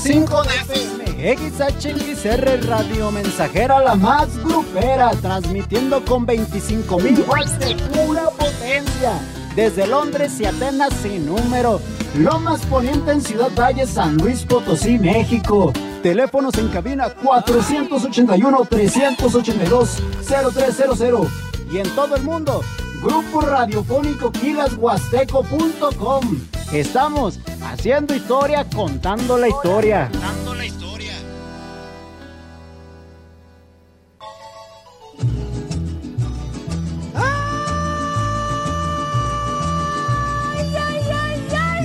100.5 de. XHXR Radio Mensajera, la más grupera, transmitiendo con 25.000 watts de pura potencia. Desde Londres y Atenas sin número. Lomas Poniente en Ciudad Valle, San Luis Potosí, México. Teléfonos en cabina 481-382-0300. Y en todo el mundo, Grupo Radiofónico Quilashuasteco.com. Estamos haciendo historia, contando la historia. Contando la historia.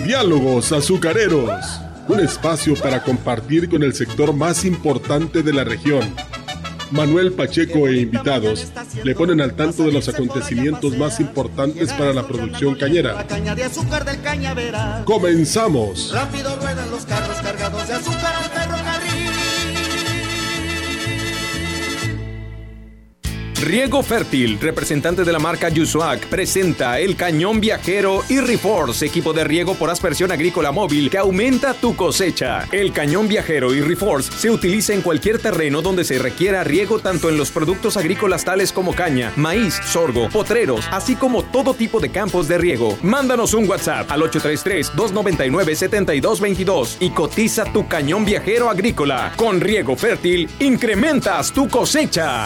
Diálogos azucareros. Un espacio para compartir con el sector más importante de la región Manuel Pacheco e invitados le ponen al tanto de los acontecimientos más importantes para la producción cañera. Comenzamos. Rápido ruedan los carros cargados de azúcar Riego Fértil, representante de la marca Yusuac, presenta el cañón viajero y Reforce, equipo de riego por aspersión agrícola móvil que aumenta tu cosecha. El cañón viajero y Reforce se utiliza en cualquier terreno donde se requiera riego tanto en los productos agrícolas tales como caña, maíz, sorgo, potreros, así como todo tipo de campos de riego. Mándanos un WhatsApp al 833-299-7222 y cotiza tu cañón viajero agrícola. Con Riego Fértil, incrementas tu cosecha.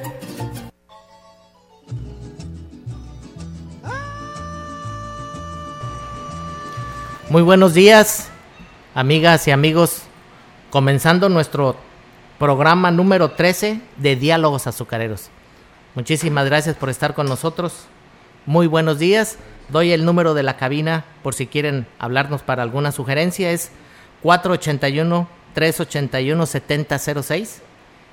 Muy buenos días, amigas y amigos. Comenzando nuestro programa número 13 de Diálogos Azucareros. Muchísimas gracias por estar con nosotros. Muy buenos días. Doy el número de la cabina por si quieren hablarnos para alguna sugerencia. Es 481-381-7006.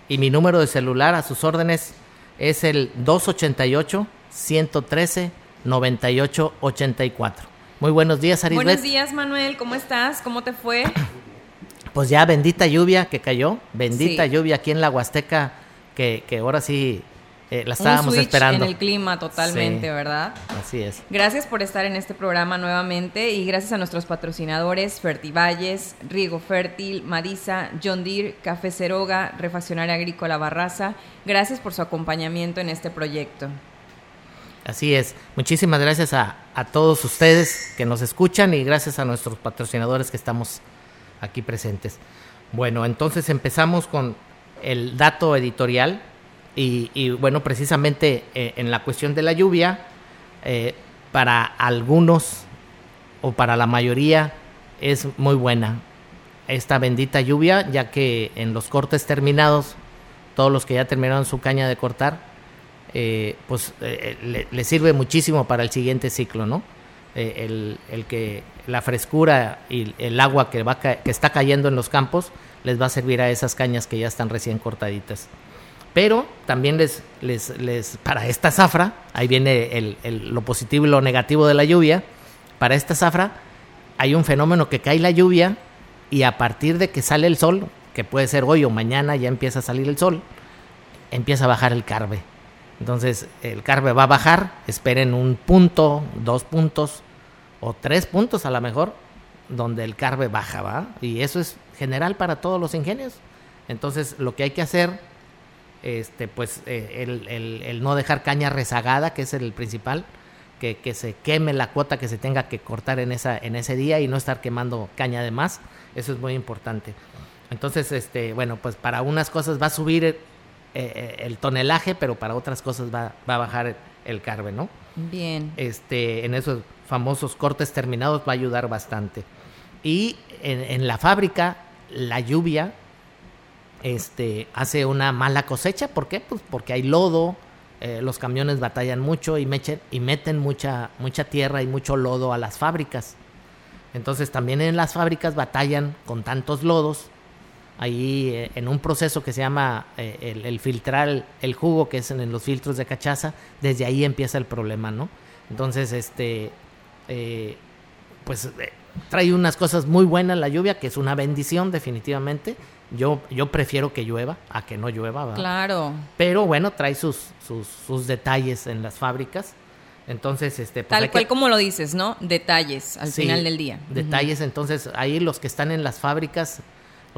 Y mi número de celular a sus órdenes es el 288-113-9884. Muy buenos días, Arisbet. Buenos días, Manuel. ¿Cómo estás? ¿Cómo te fue? Pues ya bendita lluvia que cayó, bendita lluvia aquí en la Huasteca, que, que ahora sí eh, la estábamos Un esperando. En el clima totalmente, ¿verdad? Así es. Gracias por estar en este programa nuevamente y gracias a nuestros patrocinadores Fertivalles, Riego Fértil, Madisa, John Deere, Café Ceroga, Refaccionaria Agrícola Barraza. Gracias por su acompañamiento en este proyecto. Así es. Muchísimas gracias a, todos ustedes que nos escuchan y gracias a nuestros patrocinadores que estamos aquí presentes. Bueno, entonces empezamos con el dato editorial y, y bueno, precisamente eh, en la cuestión de la lluvia, eh, para algunos o para la mayoría es muy buena esta bendita lluvia, ya que en los cortes terminados, todos los que ya terminaron su caña de cortar, eh, pues eh, le, le, sirve muchísimo para el siguiente ciclo, ¿no? Eh, el, que la frescura y el agua que, va que está cayendo en los campos les va a servir a esas cañas que ya están recién cortaditas. Pero también les, les, les para esta zafra, ahí viene el, lo positivo y lo negativo de la lluvia, para esta zafra hay un fenómeno que cae la lluvia y a partir de que sale el sol, que puede ser hoy o mañana ya empieza a salir el sol, empieza a bajar el carbe. Entonces el carbe va a bajar, esperen un punto, dos puntos o tres puntos a lo mejor, donde el carbe baja, ¿va? Y eso es general para todos los ingenios. Entonces lo que hay que hacer, este, pues eh, el, no dejar caña rezagada, que es el principal, que, que, se queme la cuota que se tenga que cortar en, esa, en ese día y no estar quemando caña de más, eso es muy importante. Entonces, este, bueno, pues para unas cosas va a subir eh, el tonelaje, pero para otras cosas va, va a bajar el, carbe, ¿no? Bien. Este, en esos famosos cortes terminados va a ayudar bastante. Y en, en la fábrica, la lluvia este, hace una mala cosecha. ¿Por qué? Pues porque hay lodo, eh, los camiones batallan mucho y, mechen, y meten mucha, mucha tierra y mucho lodo a las fábricas. Entonces también en las fábricas batallan con tantos lodos. Ahí eh, en un proceso que se llama eh, el, filtrar el, jugo, que es en, los filtros de cachaza, desde ahí empieza el problema, ¿no? Entonces, este, pues trae unas cosas muy buenas la lluvia, que es una bendición definitivamente, yo, yo prefiero que llueva a que no llueva. Claro. Pero bueno, trae sus, sus, detalles en las fábricas. Entonces, este, pues tal cual como lo dices, ¿no? Detalles al final del día. Detalles, entonces ahí los que están en las fábricas,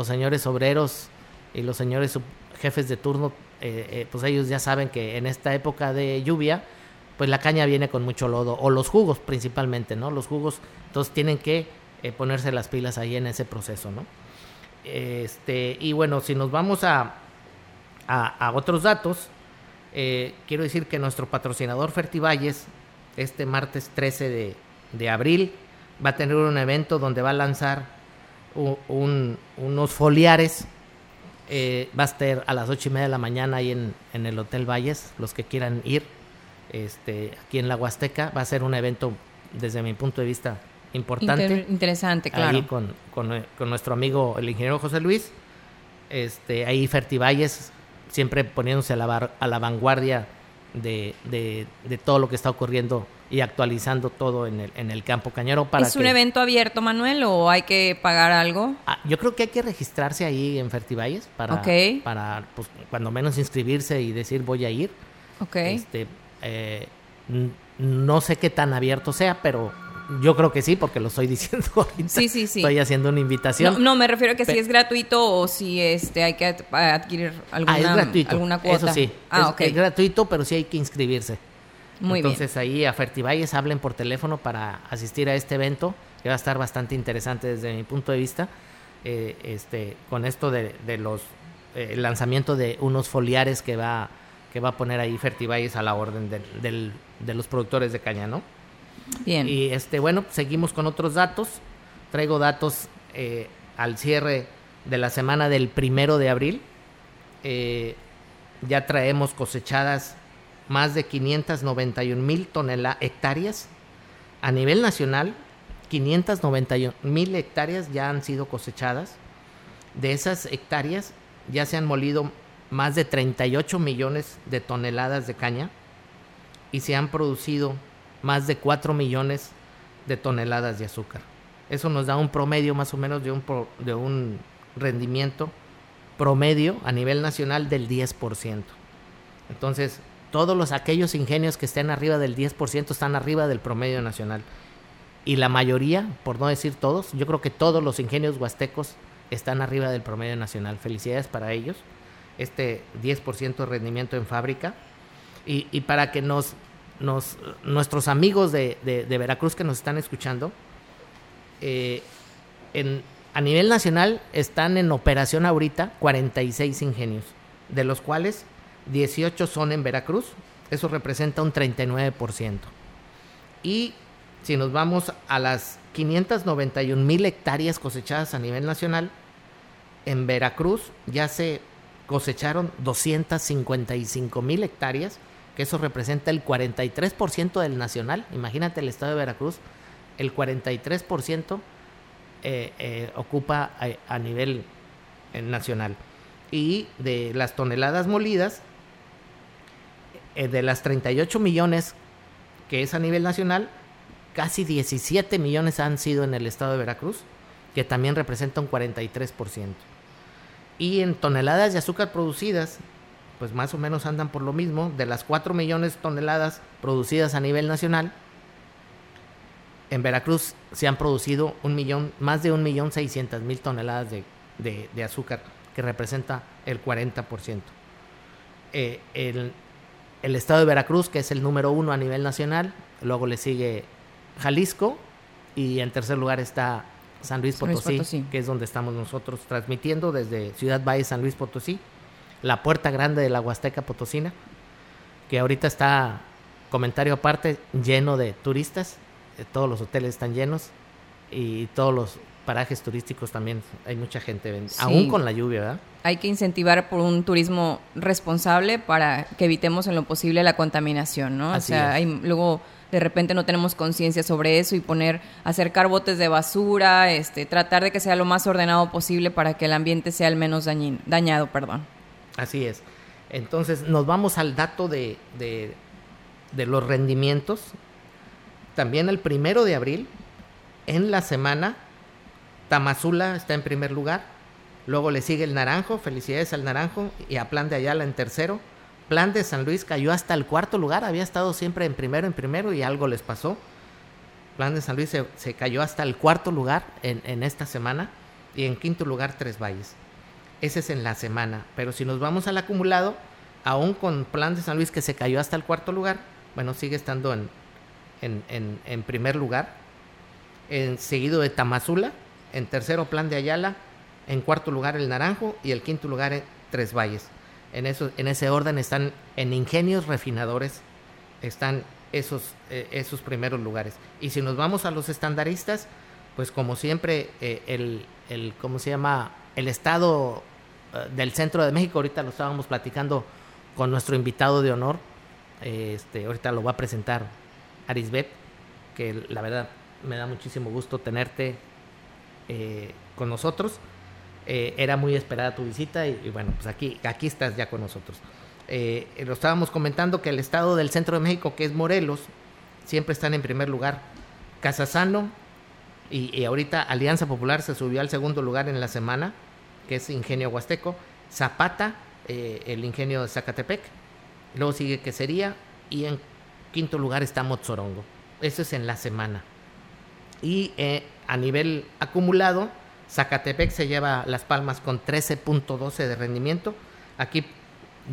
los señores obreros y los señores jefes de turno, eh, eh, pues ellos ya saben que en esta época de lluvia, pues la caña viene con mucho lodo, o los jugos principalmente, ¿no? Los jugos, entonces tienen que eh, ponerse las pilas ahí en ese proceso, ¿no? Este, y bueno, si nos vamos a, a, otros datos, quiero decir que nuestro patrocinador Fertivalles, este martes 13 de, abril, va a tener un evento donde va a lanzar unos foliares. Eh, va a estar a las ocho y media de la mañana ahí en, en, el Hotel Valles, los que quieran ir, este, aquí en la Huasteca. Va a ser un evento, desde mi punto de vista, importante. interesante, claro. Ahí con, con, con, nuestro amigo el ingeniero José Luis. Este, ahí Fertivalles siempre poniéndose a la, a la vanguardia de, de, todo lo que está ocurriendo y actualizando todo en el, en el campo cañero. Para ¿Es un evento abierto, Manuel, o hay que pagar algo? Ah, yo creo que hay que registrarse ahí en Fertivalles para, para pues, cuando menos inscribirse y decir voy a ir. Este, eh, no sé qué tan abierto sea, pero yo creo que sí, porque lo estoy diciendo ahorita. Sí, sí, sí. Estoy haciendo una invitación. No, me refiero a que si es gratuito o si este hay que adquirir alguna, ah, es gratuito. alguna cuota. Eso sí. Ah, es, es, gratuito, pero sí hay que inscribirse. Muy Entonces ahí a Fertivalles hablen por teléfono para asistir a este evento, que va a estar bastante interesante desde mi punto de vista. Eh, este, con esto de, los eh, el lanzamiento de unos foliares que va que va a poner ahí Fertivalles a la orden de los productores de caña, ¿no? Bien. Y este, bueno, seguimos con otros datos. Traigo datos eh, al cierre de la semana del primero de abril. Eh, ya traemos cosechadas más de 591 mil hectáreas. A nivel nacional, 591 mil hectáreas ya han sido cosechadas. De esas hectáreas ya se han molido más de 38 millones de toneladas de caña y se han producido más de 4 millones de toneladas de azúcar. Eso nos da un promedio más o menos de un, de un rendimiento promedio a nivel nacional del 10%. Entonces, todos los aquellos ingenios que estén arriba del 10% están arriba del promedio nacional. Y la mayoría, por no decir todos, yo creo que todos los ingenios huastecos están arriba del promedio nacional. Felicidades para ellos. Este 10% de rendimiento en fábrica. Y, y para que nos nuestros amigos de, Veracruz que nos están escuchando, eh, a nivel nacional están en operación ahorita 46 ingenios, de los cuales 18 son en Veracruz, eso representa un 39%. Y si nos vamos a las 591 mil hectáreas cosechadas a nivel nacional, en Veracruz ya se cosecharon 255 mil hectáreas, que eso representa el 43% del nacional. Imagínate el estado de Veracruz, el 43% eh, eh, ocupa a, nivel eh, nacional. Y de las toneladas molidas, de las 38 millones que es a nivel nacional, casi 17 millones han sido en el estado de Veracruz que también representa un 43%. Y en toneladas de azúcar producidas, pues más o menos andan por lo mismo, de las 4 millones de toneladas producidas a nivel nacional, en Veracruz se han producido un millón, más de un millón seiscientas mil toneladas de, azúcar, que representa el 40%. Eh, el, el estado de Veracruz, que es el número uno a nivel nacional, luego le sigue Jalisco y en tercer lugar está San Luis, Potosí, que es donde estamos nosotros transmitiendo desde Ciudad Valle, San Luis Potosí, la puerta grande de la Huasteca Potosina, que ahorita está, comentario aparte, lleno de turistas, eh, todos los hoteles están llenos y todos los parajes turísticos también hay mucha gente, aún con la lluvia, ¿verdad? Hay que incentivar por un turismo responsable para que evitemos en lo posible la contaminación, ¿no? o sea, hay, luego de repente no tenemos conciencia sobre eso y poner, acercar botes de basura, este, tratar de que sea lo más ordenado posible para que el ambiente sea el menos dañado, perdón. Así es. Entonces nos vamos al dato de, de, de los rendimientos. También el primero de abril, en la semana, Tamazula está en primer lugar. Luego le sigue el Naranjo, felicidades al Naranjo y a Plan de Ayala en tercero. Plan de San Luis cayó hasta el cuarto lugar, había estado siempre en primero, en primero y algo les pasó. Plan de San Luis se, cayó hasta el cuarto lugar en, esta semana y en quinto lugar Tres Valles. Ese es en la semana, pero si nos vamos al acumulado, aún con Plan de San Luis que se cayó hasta el cuarto lugar, bueno, sigue estando en, en, en primer lugar, en, seguido de Tamazula, en tercero Plan de Ayala, en cuarto lugar el Naranjo y el quinto lugar Tres Valles. En, en ese orden están en ingenios refinadores, están esos, eh, esos primeros lugares. Y si nos vamos a los estandaristas, pues como siempre, eh, el, el, ¿cómo se llama? El estado eh, del centro de México, ahorita lo estábamos platicando con nuestro invitado de honor, este, ahorita lo va a presentar Arisbet, que la verdad me da muchísimo gusto tenerte con nosotros. Eh, era muy esperada tu visita y, bueno, pues aquí, aquí estás ya con nosotros. Eh, lo estábamos comentando que el estado del centro de México, que es Morelos, siempre están en primer lugar. Casasano y, y, ahorita Alianza Popular se subió al segundo lugar en la semana, que es Ingenio Huasteco. Zapata, eh, el ingenio de Zacatepec. Luego sigue Quesería y en quinto lugar está Mozorongo. Eso es en la semana. Y a nivel acumulado, Zacatepec se lleva las palmas con 13.12 de rendimiento. Aquí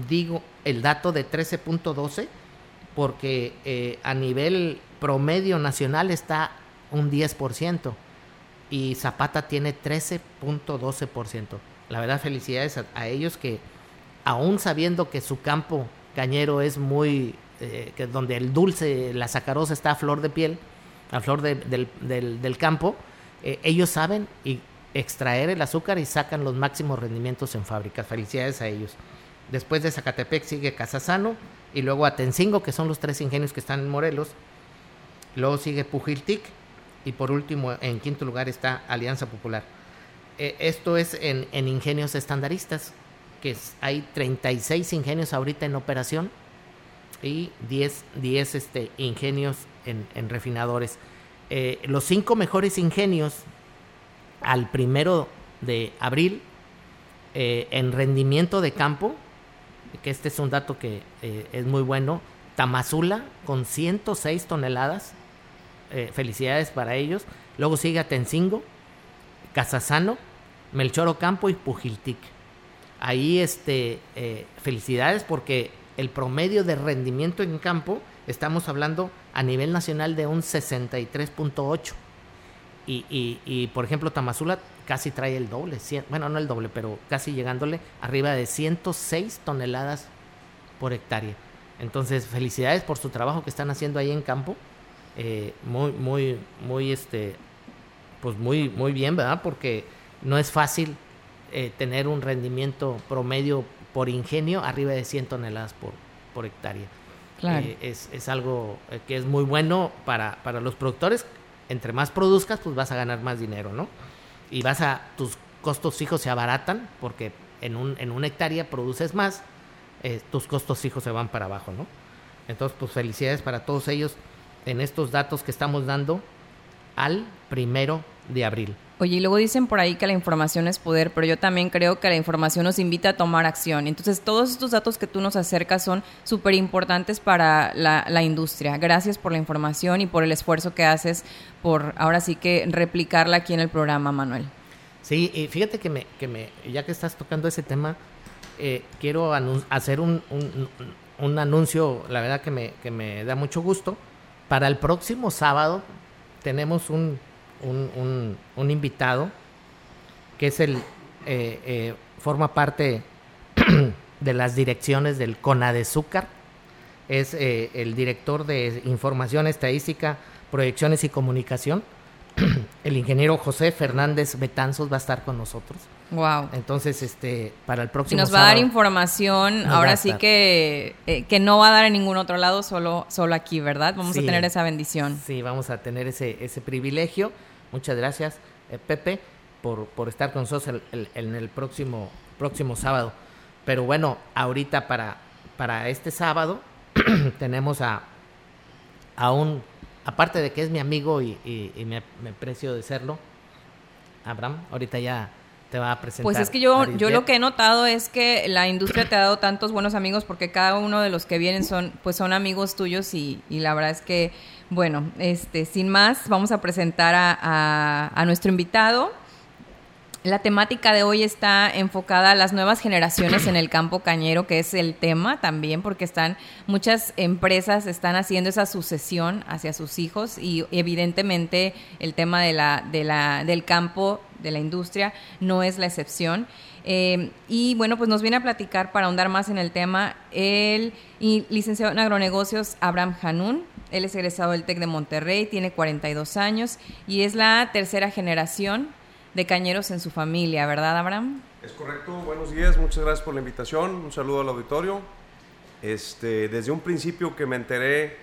digo el dato de 13.12 porque eh, a nivel promedio nacional está un 10% y Zapata tiene 13.12%. La verdad, felicidades a, ellos que aún sabiendo que su campo cañero es muy, eh, que donde el dulce, la sacarosa está a flor de piel, a flor del, del, campo, eh, ellos saben y extraer el azúcar y sacan los máximos rendimientos en fábricas. Felicidades a ellos. Después de Zacatepec sigue Casasano y luego Atencingo, que son los tres ingenios que están en Morelos. Luego sigue Pujiltic y por último, en quinto lugar está Alianza Popular. Eh, esto es en, ingenios estandaristas, que hay 36 ingenios ahorita en operación y 10, 10 este, ingenios en, refinadores. Eh, los cinco mejores ingenios al primero de abril eh, en rendimiento de campo, que este es un dato que eh, es muy bueno, Tamazula con 106 toneladas, felicidades para ellos. Luego sigue Atencingo, Casasano, Melchor Ocampo y Pujiltic. Ahí este, felicidades porque el promedio de rendimiento en campo, estamos hablando a nivel nacional de un 63.8 y, y, por ejemplo, Tamazula casi trae el doble, bueno, no el doble, pero casi llegándole arriba de 106 toneladas por hectárea. Entonces, felicidades por su trabajo que están haciendo ahí en campo. Eh, muy, muy, muy, este, pues muy, muy bien, ¿verdad? Porque no es fácil eh, tener un rendimiento promedio por ingenio arriba de 100 toneladas por, por hectárea. Claro. Eh, es, es, algo que es muy bueno para, para los productores entre más produzcas, pues vas a ganar más dinero, ¿no? Y vas a, tus costos fijos se abaratan porque en, un, en una hectárea produces más, eh, tus costos fijos se van para abajo, ¿no? Entonces, pues felicidades para todos ellos en estos datos que estamos dando al primero de abril. Oye, y luego dicen por ahí que la información es poder, pero yo también creo que la información nos invita a tomar acción. Entonces, todos estos datos que tú nos acercas son súper importantes para la, industria. Gracias por la información y por el esfuerzo que haces por ahora sí que replicarla aquí en el programa, Manuel. Sí, y fíjate que, me, que me, ya que estás tocando ese tema, eh, quiero hacer un, un, un, anuncio, la verdad que me, que me da mucho gusto. Para el próximo sábado tenemos un un, un, invitado que es el eh, eh, forma parte de las direcciones del CONADEZúcar, es eh, el director de Información Estadística, Proyecciones y Comunicación. el ingeniero José Fernández Betanzos va a estar con nosotros. Wow. Entonces, este, para el próximo. Y nos va a dar información, ahora sí que, que no va a dar en ningún otro lado, solo, solo aquí, ¿verdad? Vamos a tener esa bendición. Sí, vamos a tener ese, ese privilegio. Muchas gracias, eh, Pepe, por, por, estar con nosotros en el próximo, próximo sábado. Pero bueno, ahorita para, para este sábado tenemos a, a un, aparte de que es mi amigo y, me, me aprecio de serlo, Abraham, ahorita ya te va a presentar. Pues es que yo, yo lo que he notado es que la industria te ha dado tantos buenos amigos porque cada uno de los que vienen son, pues son amigos tuyos y, y la verdad es que bueno, este, sin más, vamos a presentar a, nuestro invitado. La temática de hoy está enfocada a las nuevas generaciones en el campo cañero, que es el tema también, porque están muchas empresas están haciendo esa sucesión hacia sus hijos y evidentemente el tema de la, de la, del campo, de la industria, no es la excepción. Eh, y bueno, pues nos viene a platicar para ahondar más en el tema el licenciado en agronegocios Abraham Hanun. Él es egresado del TEC de Monterrey, tiene 42 años y es la tercera generación de cañeros en su familia, ¿verdad, Abraham? Es correcto. Buenos días, muchas gracias por la invitación. Un saludo al auditorio. Este, desde un principio que me enteré,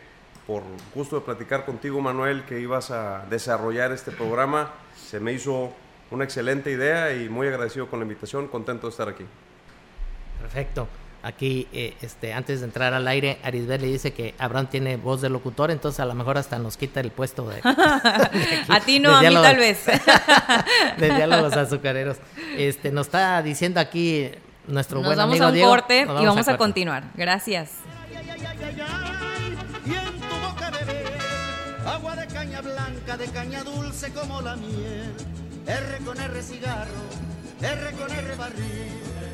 por gusto de platicar contigo, Manuel, que ibas a desarrollar este programa, se me hizo una excelente idea y muy agradecido con la invitación, contento de estar aquí. Perfecto. Aquí, eh, este, antes de entrar al aire, Arisbel le dice que Abraham tiene voz de locutor, entonces a lo mejor hasta nos quita el puesto de. a ti no, a mí tal vez. de diálogos azucareros. Este, nos está diciendo aquí nuestro nos buen amigo Diego. Nos vamos a un corte y vamos a, continuar. Gracias. agua de caña blanca, de caña dulce como la miel. R con R cigarro, R con R barril.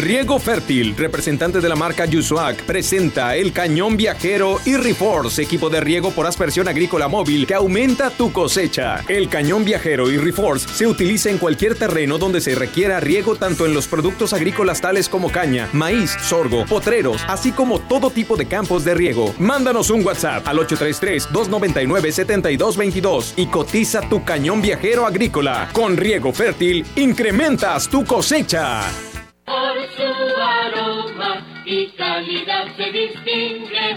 Riego Fértil, representante de la marca Yusuac, presenta el cañón viajero y Reforce, equipo de riego por aspersión agrícola móvil que aumenta tu cosecha. El cañón viajero y Reforce se utiliza en cualquier terreno donde se requiera riego tanto en los productos agrícolas tales como caña, maíz, sorgo, potreros, así como todo tipo de campos de riego. Mándanos un WhatsApp al 833-299-7222 y cotiza tu cañón viajero agrícola. Con Riego Fértil, incrementas tu cosecha por su aroma y calidad se distingue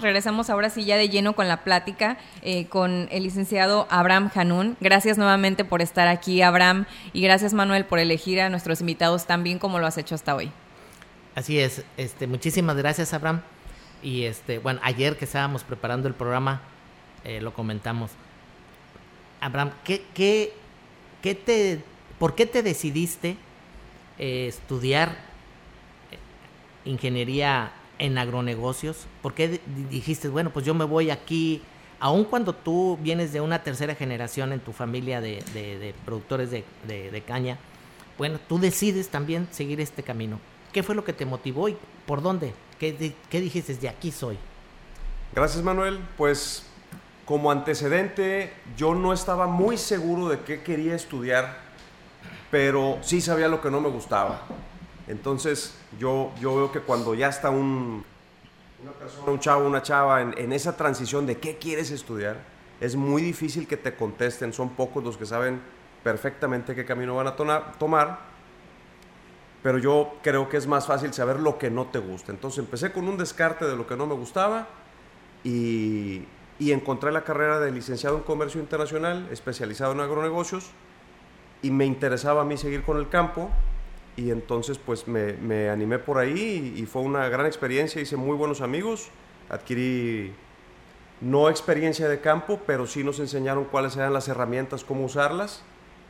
Regresamos ahora sí ya de lleno con la plática eh, con el licenciado Abraham Hanún. Gracias nuevamente por estar aquí, Abraham, y gracias Manuel por elegir a nuestros invitados tan bien como lo has hecho hasta hoy. Así es, este, muchísimas gracias Abraham. Y este, bueno, ayer que estábamos preparando el programa, eh, lo comentamos. Abraham, ¿qué, qué, qué te, ¿por qué te decidiste eh, estudiar ingeniería en agronegocios? ¿Por qué dijiste, bueno, pues yo me voy aquí, aun cuando tú vienes de una tercera generación en tu familia de, de, productores de, caña, bueno, tú decides también seguir este camino. ¿Qué fue lo que te motivó y por dónde? ¿Qué, qué dijiste? De aquí soy. Gracias, Manuel. Pues como antecedente, yo no estaba muy seguro de qué quería estudiar, pero sí sabía lo que no me gustaba. Entonces, yo, yo veo que cuando ya está un, una persona, un chavo, una chava en, esa transición de qué quieres estudiar, es muy difícil que te contesten. Son pocos los que saben perfectamente qué camino van a tomar. Pero yo creo que es más fácil saber lo que no te gusta. Entonces empecé con un descarte de lo que no me gustaba y, y encontré la carrera de licenciado en comercio internacional, especializado en agronegocios, y me interesaba a mí seguir con el campo, y entonces pues me, me animé por ahí y, fue una gran experiencia, hice muy buenos amigos, adquirí no experiencia de campo, pero sí nos enseñaron cuáles eran las herramientas, cómo usarlas,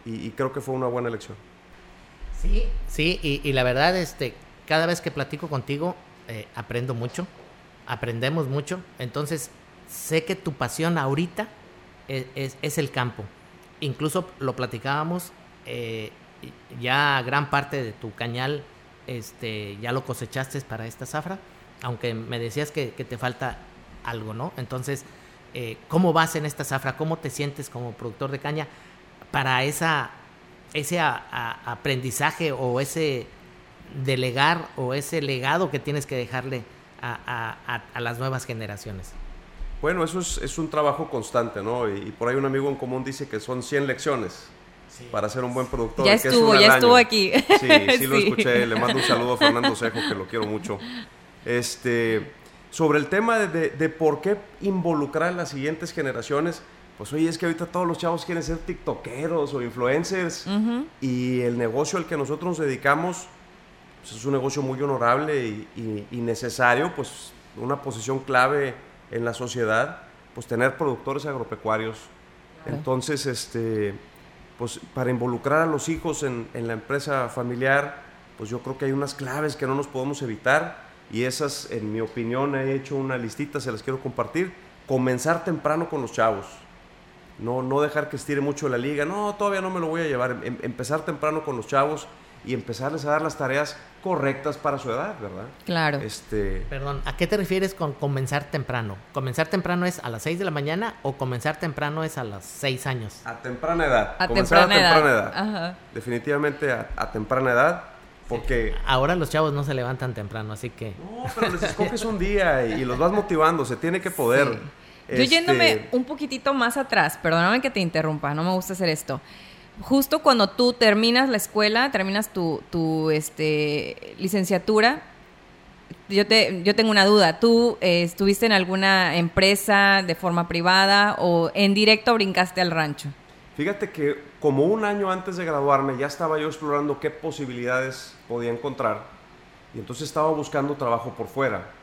y, creo que fue una buena elección. Sí, sí, y, la verdad, este, cada vez que platico contigo, eh, aprendo mucho, aprendemos mucho, entonces sé que tu pasión ahorita es, el campo. Incluso lo platicábamos, eh, ya gran parte de tu cañal este, ya lo cosechaste para esta zafra, aunque me decías que, te falta algo, ¿no? Entonces, eh, ¿cómo vas en esta zafra? ¿Cómo te sientes como productor de caña para esa, ese aprendizaje o ese delegar o ese legado que tienes que dejarle a las nuevas generaciones? Bueno, eso es, un trabajo constante, ¿no? Y, por ahí un amigo en común dice que son 100 lecciones para ser un buen productor. Ya estuvo, ya estuvo aquí. Sí, sí, lo escuché. Le mando un saludo a Fernando Cejo, que lo quiero mucho. Este, sobre el tema de, por qué involucrar a las siguientes generaciones, pues oye, es que ahorita todos los chavos quieren ser tiktokeros o influencers y el negocio al que nosotros nos dedicamos pues es un negocio muy honorable y, y necesario, pues una posición clave en la sociedad, pues tener productores agropecuarios. Entonces, este, pues para involucrar a los hijos en, la empresa familiar, pues yo creo que hay unas claves que no nos podemos evitar y esas, en mi opinión, he hecho una listita, se las quiero compartir. Comenzar temprano con los chavos. No, no dejar que estire mucho la liga. No, todavía no me lo voy a llevar. Em, empezar temprano con los chavos y empezarles a dar las tareas correctas para su edad, ¿verdad? Claro. Este... Perdón, ¿a qué te refieres con comenzar temprano? ¿Comenzar temprano es a las 6 de la mañana o comenzar temprano es a los 6 años? A temprana edad. A comenzar temprana a temprana edad. Ajá. Definitivamente a, temprana edad. Porque... Ahora los chavos no se levantan temprano, así que... No, pero les escoges un día y, los vas motivando, se tiene que poder. Yo yéndome este un poquitito más atrás, perdóname que te interrumpa, no me gusta hacer esto justo cuando tú terminas la escuela, terminas tu, tu este, licenciatura, yo, te, yo tengo una duda. ¿Tú eh, estuviste en alguna empresa de forma privada o en directo brincaste al rancho? Fíjate que como un año antes de graduarme ya estaba yo explorando qué posibilidades podía encontrar y entonces estaba buscando trabajo por fuera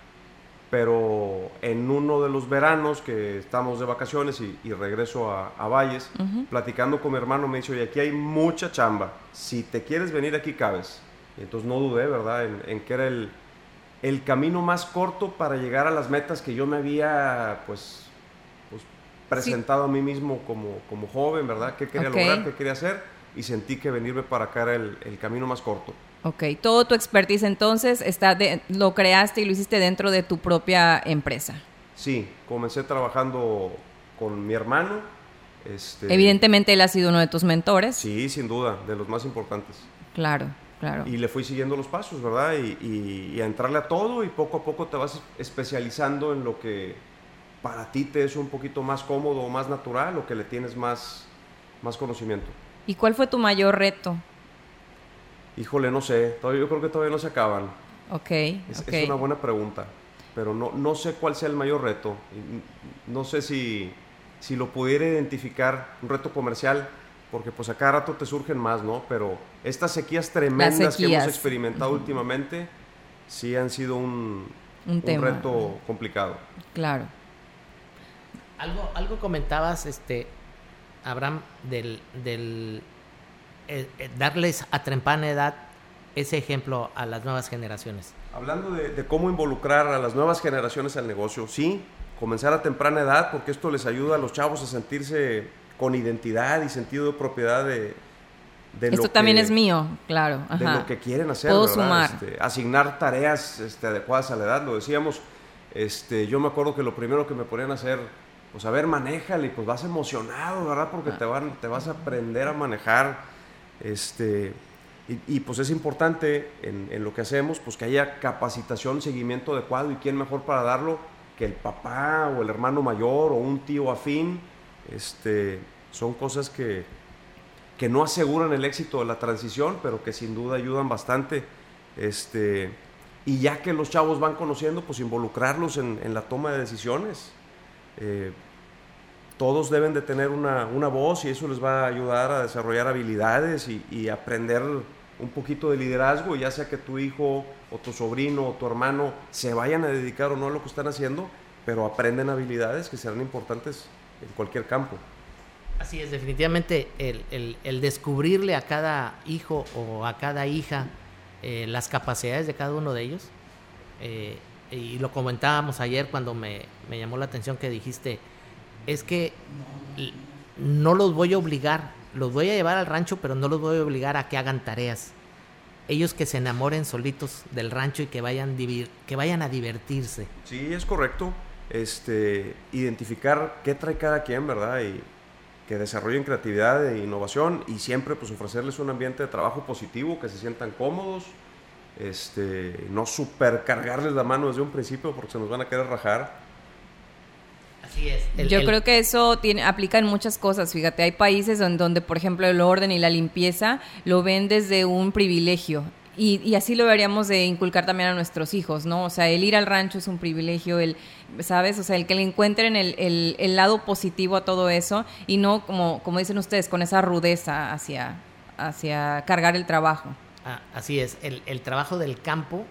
pero en uno de los veranos que estamos de vacaciones y, regreso a, Valles, platicando con mi hermano me dice, oye, aquí hay mucha chamba, si te quieres venir aquí cabes. Y entonces no dudé, ¿verdad?, en, que era el, el, camino más corto para llegar a las metas que yo me había, pues, pues presentado a mí mismo como, como joven, ¿verdad?, qué quería lograr, qué quería hacer, y sentí que venirme para acá era el camino más corto. Ok, todo tu expertise entonces está de, lo creaste y lo hiciste dentro de tu propia empresa. Sí, comencé trabajando con mi hermano. Este, Evidentemente él ha sido uno de tus mentores. Sí, sin duda, de los más importantes. Claro, claro. Y le fui siguiendo los pasos, ¿verdad? Y, y, a entrarle a todo y poco a poco te vas especializando en lo que para ti te es un poquito más cómodo o más natural o que le tienes más, más conocimiento. ¿Y cuál fue tu mayor reto Híjole, no sé. Todavía, yo creo que todavía no se acaban. Ok. Es, una buena pregunta. pero no, no sé cuál sea el mayor reto. No sé si, si lo pudiera identificar, un reto comercial, porque pues a cada rato te surgen más, ¿no? Pero estas sequías tremendas que hemos experimentado últimamente sí han sido un, un, reto complicado. Claro. Algo, algo comentabas, este, Abraham, del, del eh, eh, darles a temprana edad ese ejemplo a las nuevas generaciones. Hablando de, de, cómo involucrar a las nuevas generaciones al negocio, sí, comenzar a temprana edad, porque esto les ayuda a los chavos a sentirse con identidad y sentido de propiedad de, esto también es mío, claro. De lo que quieren hacer. Puedo sumar. Este, asignar tareas este, adecuadas a la edad, lo decíamos. Este, yo me acuerdo que lo primero que me ponían a hacer, pues a ver, manéjale, pues vas emocionado, ¿verdad? Porque te, van, te vas a aprender a manejar. Este, y, pues es importante en, lo que hacemos, pues que haya capacitación, seguimiento adecuado y quién mejor para darlo que el papá o el hermano mayor o un tío afín. Este, son cosas que, que no aseguran el éxito de la transición, pero que sin duda ayudan bastante. Este, y ya que los chavos van conociendo, pues involucrarlos en, la toma de decisiones. Eh, todos deben de tener una, voz y eso les va a ayudar a desarrollar habilidades y, aprender un poquito de liderazgo, ya sea que tu hijo o tu sobrino o tu hermano se vayan a dedicar o no a lo que están haciendo, pero aprenden habilidades que serán importantes en cualquier campo. Así es, definitivamente el, descubrirle a cada hijo o a cada hija eh, las capacidades de cada uno de ellos. Eh, y lo comentábamos ayer cuando me, llamó la atención que dijiste, es que no los voy a obligar, los voy a llevar al rancho, pero no los voy a obligar a que hagan tareas. Ellos que se enamoren solitos del rancho y que vayan, que vayan a divertirse. Sí, es correcto. Este, identificar qué trae cada quien, ¿verdad? Y que desarrollen creatividad e innovación y siempre pues ofrecerles un ambiente de trabajo positivo, que se sientan cómodos, este, no supercargarles la mano desde un principio porque se nos van a querer rajar. Así es. Yo creo que eso tiene, aplica en muchas cosas. Fíjate, hay países donde, donde, por ejemplo, el orden y la limpieza lo ven desde un privilegio. Y, así lo deberíamos de inculcar también a nuestros hijos, ¿no? O sea, el ir al rancho es un privilegio, el, ¿sabes? O sea, el que le encuentren el, el, lado positivo a todo eso y no, como, como dicen ustedes, con esa rudeza hacia, hacia cargar el trabajo. Ah, así es, el, el, trabajo del campo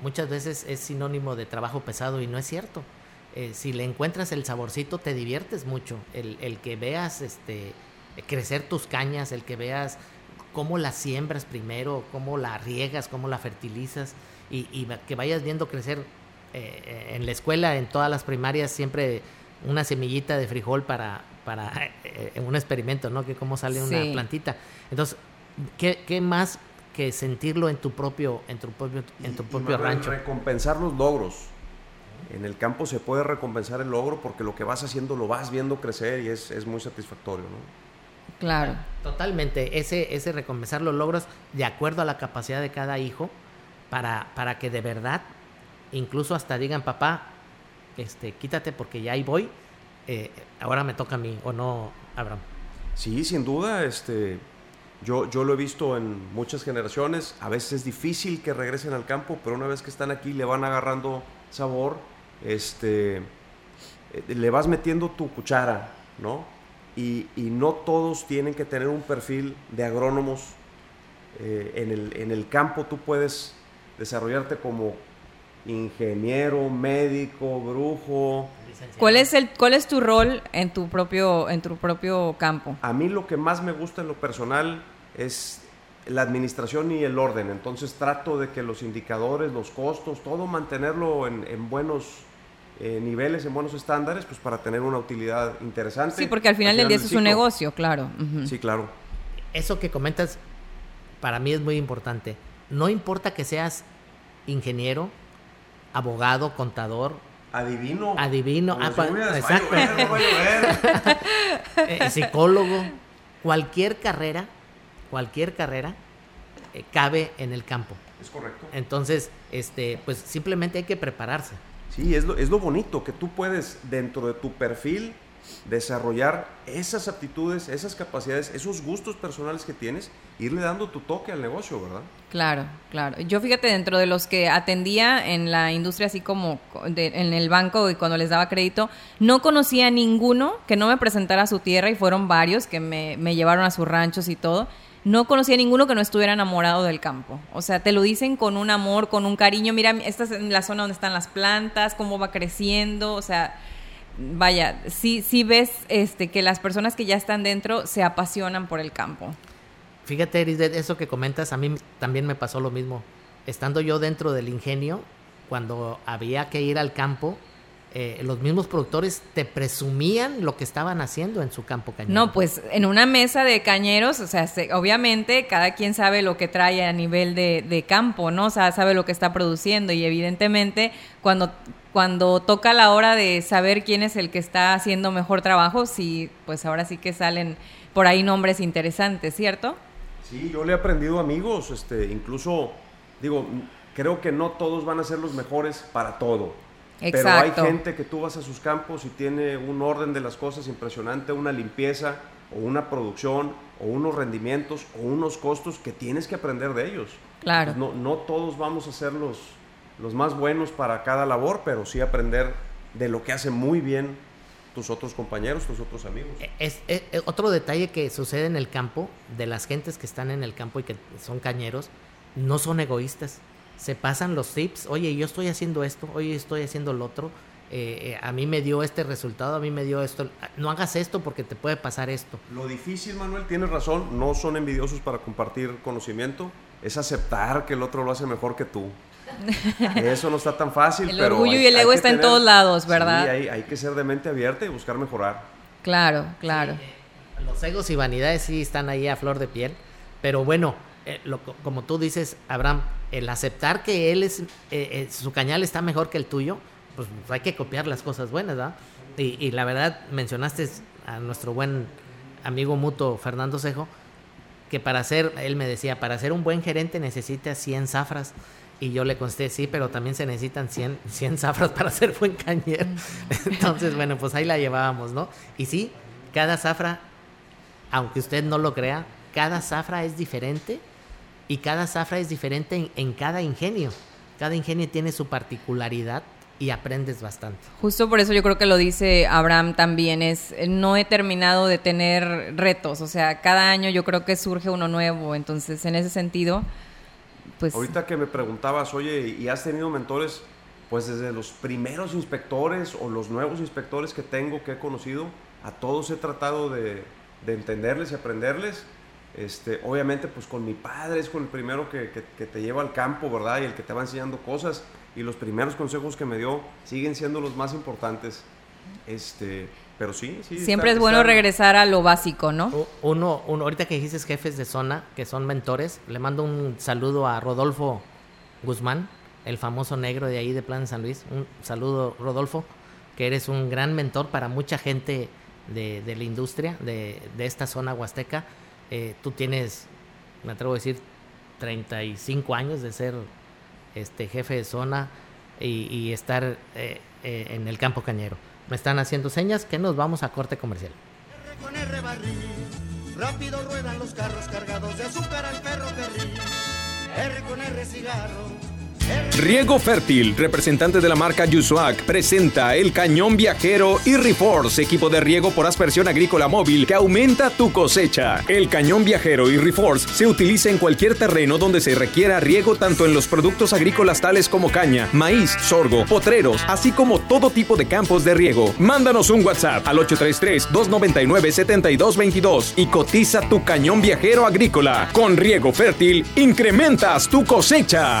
muchas veces es sinónimo de trabajo pesado y no es cierto. Eh, si le encuentras el saborcito, te diviertes mucho. El, el que veas este, crecer tus cañas, el que veas cómo la siembras primero, cómo la riegas, cómo la fertilizas y, que vayas viendo crecer eh, eh, en la escuela, en todas las primarias, siempre una semillita de frijol para, para eh, un experimento, ¿no? Que cómo sale una plantita. Entonces, ¿qué, ¿qué, más que sentirlo en tu propio, en tu propio, en tu propio rancho? Recompensar los logros. En el campo se puede recompensar el logro porque lo que vas haciendo lo vas viendo crecer y es, es muy satisfactorio, ¿no? Claro. Totalmente. Ese, ese recompensar los logros de acuerdo a la capacidad de cada hijo para, para que de verdad, incluso hasta digan, papá, este, quítate porque ya ahí voy, eh, ahora me toca a mí, ¿o no, Abraham? Sí, sin duda, este, yo, yo lo he visto en muchas generaciones, a veces es difícil que regresen al campo, pero una vez que están aquí le van agarrando sabor, este, eh, le vas metiendo tu cuchara, ¿no? y, no todos tienen que tener un perfil de agrónomos. Eh, en, el, en el campo tú puedes desarrollarte como ingeniero, médico, brujo. ¿Cuál es el cuál es tu rol en tu propio en tu propio campo? A mí lo que más me gusta en lo personal es la administración y el orden. Entonces trato de que los indicadores, los costos, todo mantenerlo en, en buenos eh, niveles, en buenos estándares, pues para tener una utilidad interesante. Sí, porque al final, del día eso es un negocio, claro. Sí, claro. Eso que comentas para mí es muy importante. No importa que seas ingeniero, abogado, contador. Adivino. Adivino. Ah, exacto. Eh, psicólogo. Cualquier carrera, cualquier carrera eh, cabe en el campo. Es correcto. Entonces, este, pues simplemente hay que prepararse. Sí, es lo, es lo bonito, que tú puedes, dentro de tu perfil, desarrollar esas aptitudes, esas capacidades, esos gustos personales que tienes, irle dando tu toque al negocio, ¿verdad? Claro, claro. Yo fíjate, dentro de los que atendía en la industria, así como en el banco y cuando les daba crédito, no conocía a ninguno que no me presentara a su tierra y fueron varios que me llevaron a sus ranchos y todo. No conocía a ninguno que no estuviera enamorado del campo. O sea, te lo dicen con un amor, con un cariño. Mira, esta es la zona donde están las plantas, cómo va creciendo. O sea, vaya, sí, sí ves este, que las personas que ya están dentro se apasionan por el campo. Fíjate, Eris, eso que comentas, a mí también me pasó lo mismo. Estando yo dentro del ingenio, cuando había que ir al campo, eh, los mismos productores te presumían lo que estaban haciendo en su campo cañero. No, pues en una mesa de cañeros, o sea, obviamente cada quien sabe lo que trae a nivel de, de, campo, ¿no? O sea, sabe lo que está produciendo y evidentemente cuando cuando toca la hora de saber quién es el que está haciendo mejor trabajo, sí, pues ahora sí que salen por ahí nombres interesantes, ¿cierto? Sí, yo le he aprendido amigos, este, incluso, digo, creo que no todos van a ser los mejores para todo. Exacto. Pero hay gente que tú vas a sus campos y tiene un orden de las cosas impresionante, una limpieza o una producción o unos rendimientos o unos costos que tienes que aprender de ellos. Claro. No, no todos vamos a ser los, los más buenos para cada labor, pero sí aprender de lo que hacen muy bien tus otros compañeros, tus otros amigos. E, es, e, e, otro detalle que sucede en el campo, de las gentes que están en el campo y que son cañeros, no son egoístas. Se pasan los tips, oye, yo estoy haciendo esto, oye, estoy haciendo lo otro, eh, eh, a mí me dio este resultado, a mí me dio esto, no hagas esto porque te puede pasar esto. Lo difícil, Manuel, tienes razón, no son envidiosos para compartir conocimiento, es aceptar que el otro lo hace mejor que tú. Eso no está tan fácil. El orgullo y el ego está en todos lados, ¿verdad? Sí, hay, que ser de mente abierta y buscar mejorar. Claro, claro. los egos y vanidades sí están ahí a flor de piel, pero bueno, eh, como tú dices, Abraham, el aceptar que él es, eh, eh, su cañal está mejor que el tuyo, pues hay que copiar las cosas buenas, ¿verdad? Y, y la verdad, mencionaste a nuestro buen amigo mutuo Fernando Cejo, que para ser, él me decía, para ser un buen gerente necesita 100 zafras. Y yo le contesté, sí, pero también se necesitan 100, 100 zafras para ser buen cañero. Entonces, bueno, pues ahí la llevábamos, ¿no? Y sí, cada zafra, aunque usted no lo crea, cada zafra es diferente y cada zafra es diferente en, cada ingenio. Cada ingenio tiene su particularidad y aprendes bastante. Justo por eso yo creo que lo dice Abraham también, es no he terminado de tener retos, o sea, cada año yo creo que surge uno nuevo, entonces en ese sentido pues, Ahorita que me preguntabas, oye, ¿y has tenido mentores? Pues desde los primeros inspectores o los nuevos inspectores que tengo, que he conocido, a todos he tratado de, entenderles y aprenderles. Este, obviamente, pues con mi padre es con el primero que, que, te lleva al campo, ¿verdad? Y el que te va enseñando cosas. Y los primeros consejos que me dio siguen siendo los más importantes. Este, pero sí, sí. Siempre es bueno regresar a lo básico, ¿no? Uno, uno, ahorita que dijiste jefes de zona, que son mentores, le mando un saludo a Rodolfo Guzmán, el famoso negro de ahí de Plan San Luis. Un saludo, Rodolfo, que eres un gran mentor para mucha gente de, la industria, de, esta zona huasteca. Eh, tú tienes, me atrevo a decir, 35 años de ser este jefe de zona y, estar eh, eh, en el campo cañero. Me están haciendo señas que nos vamos a corte comercial. R con R barril, rápido ruedan los carros cargados de azúcar al ferrocarril. R con R cigarro Riego Fértil, representante de la marca Yusuac, presenta el cañón viajero y Reforce, equipo de riego por aspersión agrícola móvil que aumenta tu cosecha. El cañón viajero y Reforce se utiliza en cualquier terreno donde se requiera riego tanto en los productos agrícolas tales como caña, maíz, sorgo, potreros, así como todo tipo de campos de riego. Mándanos un WhatsApp al 833-299-7222 y cotiza tu cañón viajero agrícola. Con Riego Fértil, incrementas tu cosecha.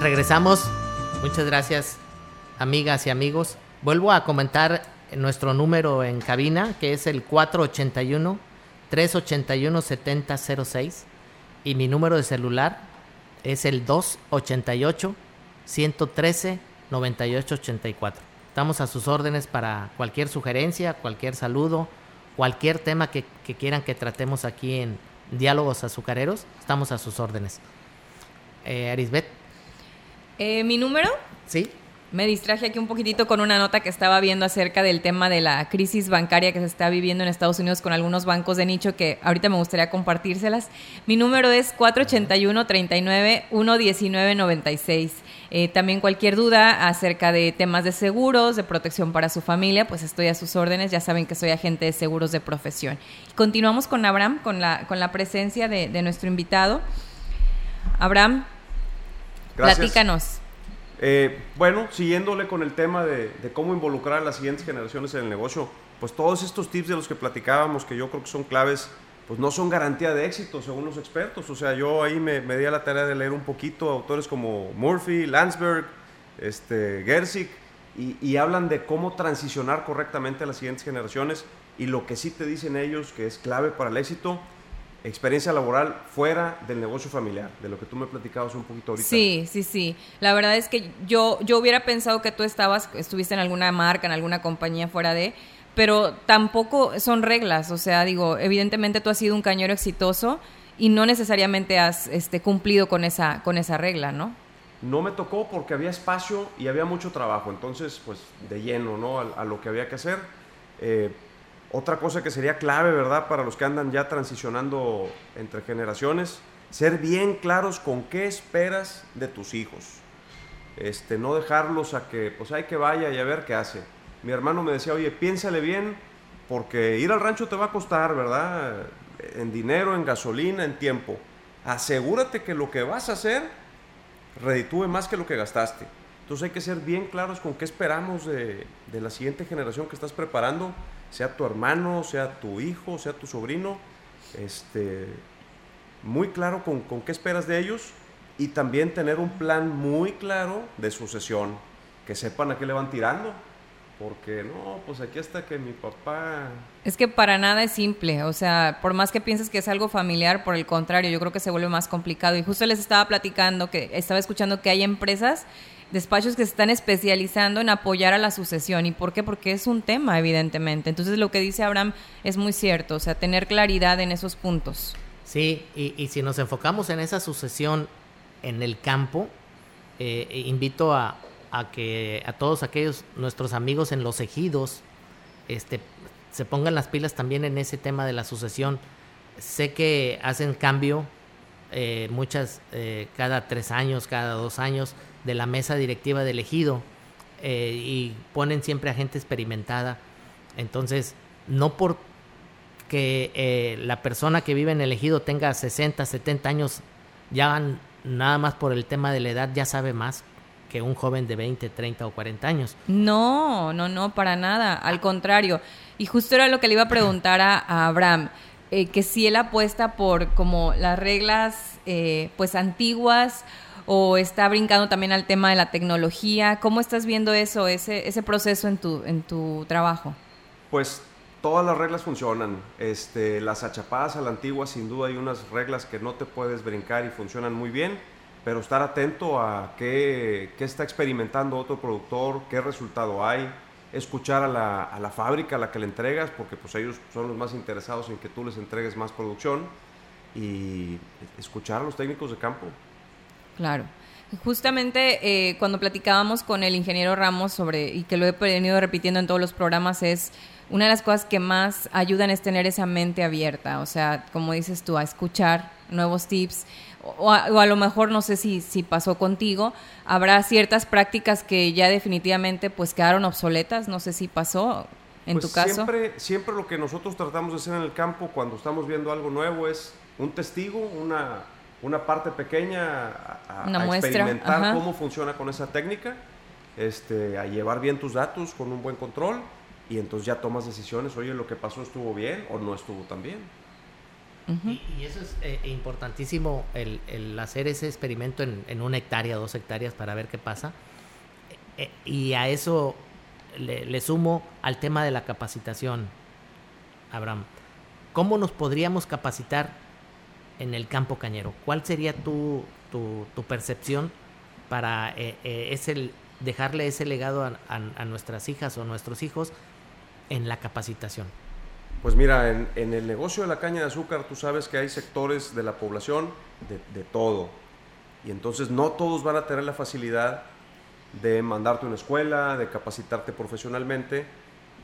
Regresamos. Muchas gracias, amigas y amigos. Vuelvo a comentar nuestro número en cabina, que es el 481-381-7006. Y mi número de celular es el 288-113-9884. Estamos a sus órdenes para cualquier sugerencia, cualquier saludo, cualquier tema que, quieran que tratemos aquí en Diálogos Azucareros. Estamos a sus órdenes. Eh, Arisbet. Eh, ¿Mi número? Sí. Me distraje aquí un poquitito con una nota que estaba viendo acerca del tema de la crisis bancaria que se está viviendo en Estados Unidos con algunos bancos de nicho que ahorita me gustaría compartírselas. Mi número es 481-39-119-96. Eh, también cualquier duda acerca de temas de seguros, de protección para su familia, pues estoy a sus órdenes. Ya saben que soy agente de seguros de profesión. Continuamos con Abraham, con la, con la presencia de, de nuestro invitado. Abraham, Gracias. platícanos. Eh, bueno, siguiéndole con el tema de, de cómo involucrar a las siguientes generaciones en el negocio, pues todos estos tips de los que platicábamos, que yo creo que son claves, pues no son garantía de éxito según los expertos. O sea, yo ahí me, me di a la tarea de leer un poquito autores como Murphy, Landsberg, este, Gersik, y, y hablan de cómo transicionar correctamente a las siguientes generaciones. Y lo que sí te dicen ellos que es clave para el éxito, experiencia laboral fuera del negocio familiar, de lo que tú me platicabas un poquito ahorita. Sí, sí, sí. La verdad es que yo, yo hubiera pensado que tú estabas, estuviste en alguna marca, en alguna compañía fuera de, pero tampoco son reglas. O sea, digo, evidentemente tú has sido un cañero exitoso y no necesariamente has este, cumplido con esa, con esa regla, ¿no? No me tocó porque había espacio y había mucho trabajo, entonces pues de lleno, ¿no? A, a lo que había que hacer. Eh, otra cosa que sería clave, ¿verdad? Para los que andan ya transicionando entre generaciones, ser bien claros con qué esperas de tus hijos. Este, no dejarlos a que, pues hay que vaya y a ver qué hace. Mi hermano me decía, oye, piénsale bien, porque ir al rancho te va a costar, ¿verdad? En dinero, en gasolina, en tiempo. Asegúrate que lo que vas a hacer reditúe más que lo que gastaste. Entonces hay que ser bien claros con qué esperamos de, de la siguiente generación que estás preparando sea tu hermano, sea tu hijo, sea tu sobrino, este, muy claro con, con, qué esperas de ellos y también tener un plan muy claro de sucesión, que sepan a qué le van tirando. Porque no, pues aquí hasta que mi papá... Es que para nada es simple, o sea, por más que pienses que es algo familiar, por el contrario, yo creo que se vuelve más complicado. Y justo les estaba platicando que estaba escuchando que hay empresas despachos que se están especializando en apoyar a la sucesión. ¿Y por qué? Porque es un tema, evidentemente. Entonces lo que dice Abraham es muy cierto, o sea, tener claridad en esos puntos. Sí, y, si nos enfocamos en esa sucesión en el campo, eh, invito a, a, que a todos aquellos nuestros amigos en los ejidos este, se pongan las pilas también en ese tema de la sucesión. Sé que hacen cambio eh, muchas, eh, cada tres años, cada dos años, de la mesa directiva del ejido eh, y ponen siempre a gente experimentada. Entonces, no porque eh, la persona que vive en el ejido tenga 60, 70 años, ya nada más por el tema de la edad ya sabe más que un joven de 20, 30 o 40 años. No, no, no, para nada. Al contrario. Y justo era lo que le iba a preguntar a, Abraham. Eh, que si él apuesta por como las reglas pues antiguas o está brincando también al tema de la tecnología. ¿Cómo estás viendo eso, ese, ese proceso en tu, en tu trabajo? Pues todas las reglas funcionan. Este, las achapadas a la antigua, sin duda hay unas reglas que no te puedes brincar y funcionan muy bien, pero estar atento a qué, qué está experimentando otro productor, qué resultado hay. escuchar a la, a la fábrica a la que le entregas, porque pues ellos son los más interesados en que tú les entregues más producción y escuchar a los técnicos de campo. Claro. Justamente eh, cuando platicábamos con el ingeniero Ramos sobre, y que lo he venido repitiendo en todos los programas, es una de las cosas que más ayudan es tener esa mente abierta, o sea, como dices tú, a escuchar nuevos tips, o a, lo mejor no sé si, si pasó contigo, habrá ciertas prácticas que ya definitivamente pues quedaron obsoletas, no sé si pasó en pues tu caso. Siempre, siempre lo que nosotros tratamos de hacer en el campo cuando estamos viendo algo nuevo es un testigo, una, una parte pequeña a, experimentar cómo funciona con esa técnica, este, a llevar bien tus datos con un buen control y entonces ya tomas decisiones, oye, lo que pasó estuvo bien o no estuvo tan bien. y, eso es eh, importantísimo, el, el, hacer ese experimento en, en, una hectárea, dos hectáreas para ver qué pasa. Eh, eh, y a eso le, le, sumo al tema de la capacitación, Abraham. ¿Cómo nos podríamos capacitar en el campo cañero? ¿Cuál sería tu, tu, percepción para ese, dejarle ese legado a, a, a nuestras hijas o nuestros hijos? en la capacitación? Pues mira, en, el negocio de la caña de azúcar tú sabes que hay sectores de la población de, todo. Y entonces no todos van a tener la facilidad de mandarte a una escuela, de capacitarte profesionalmente,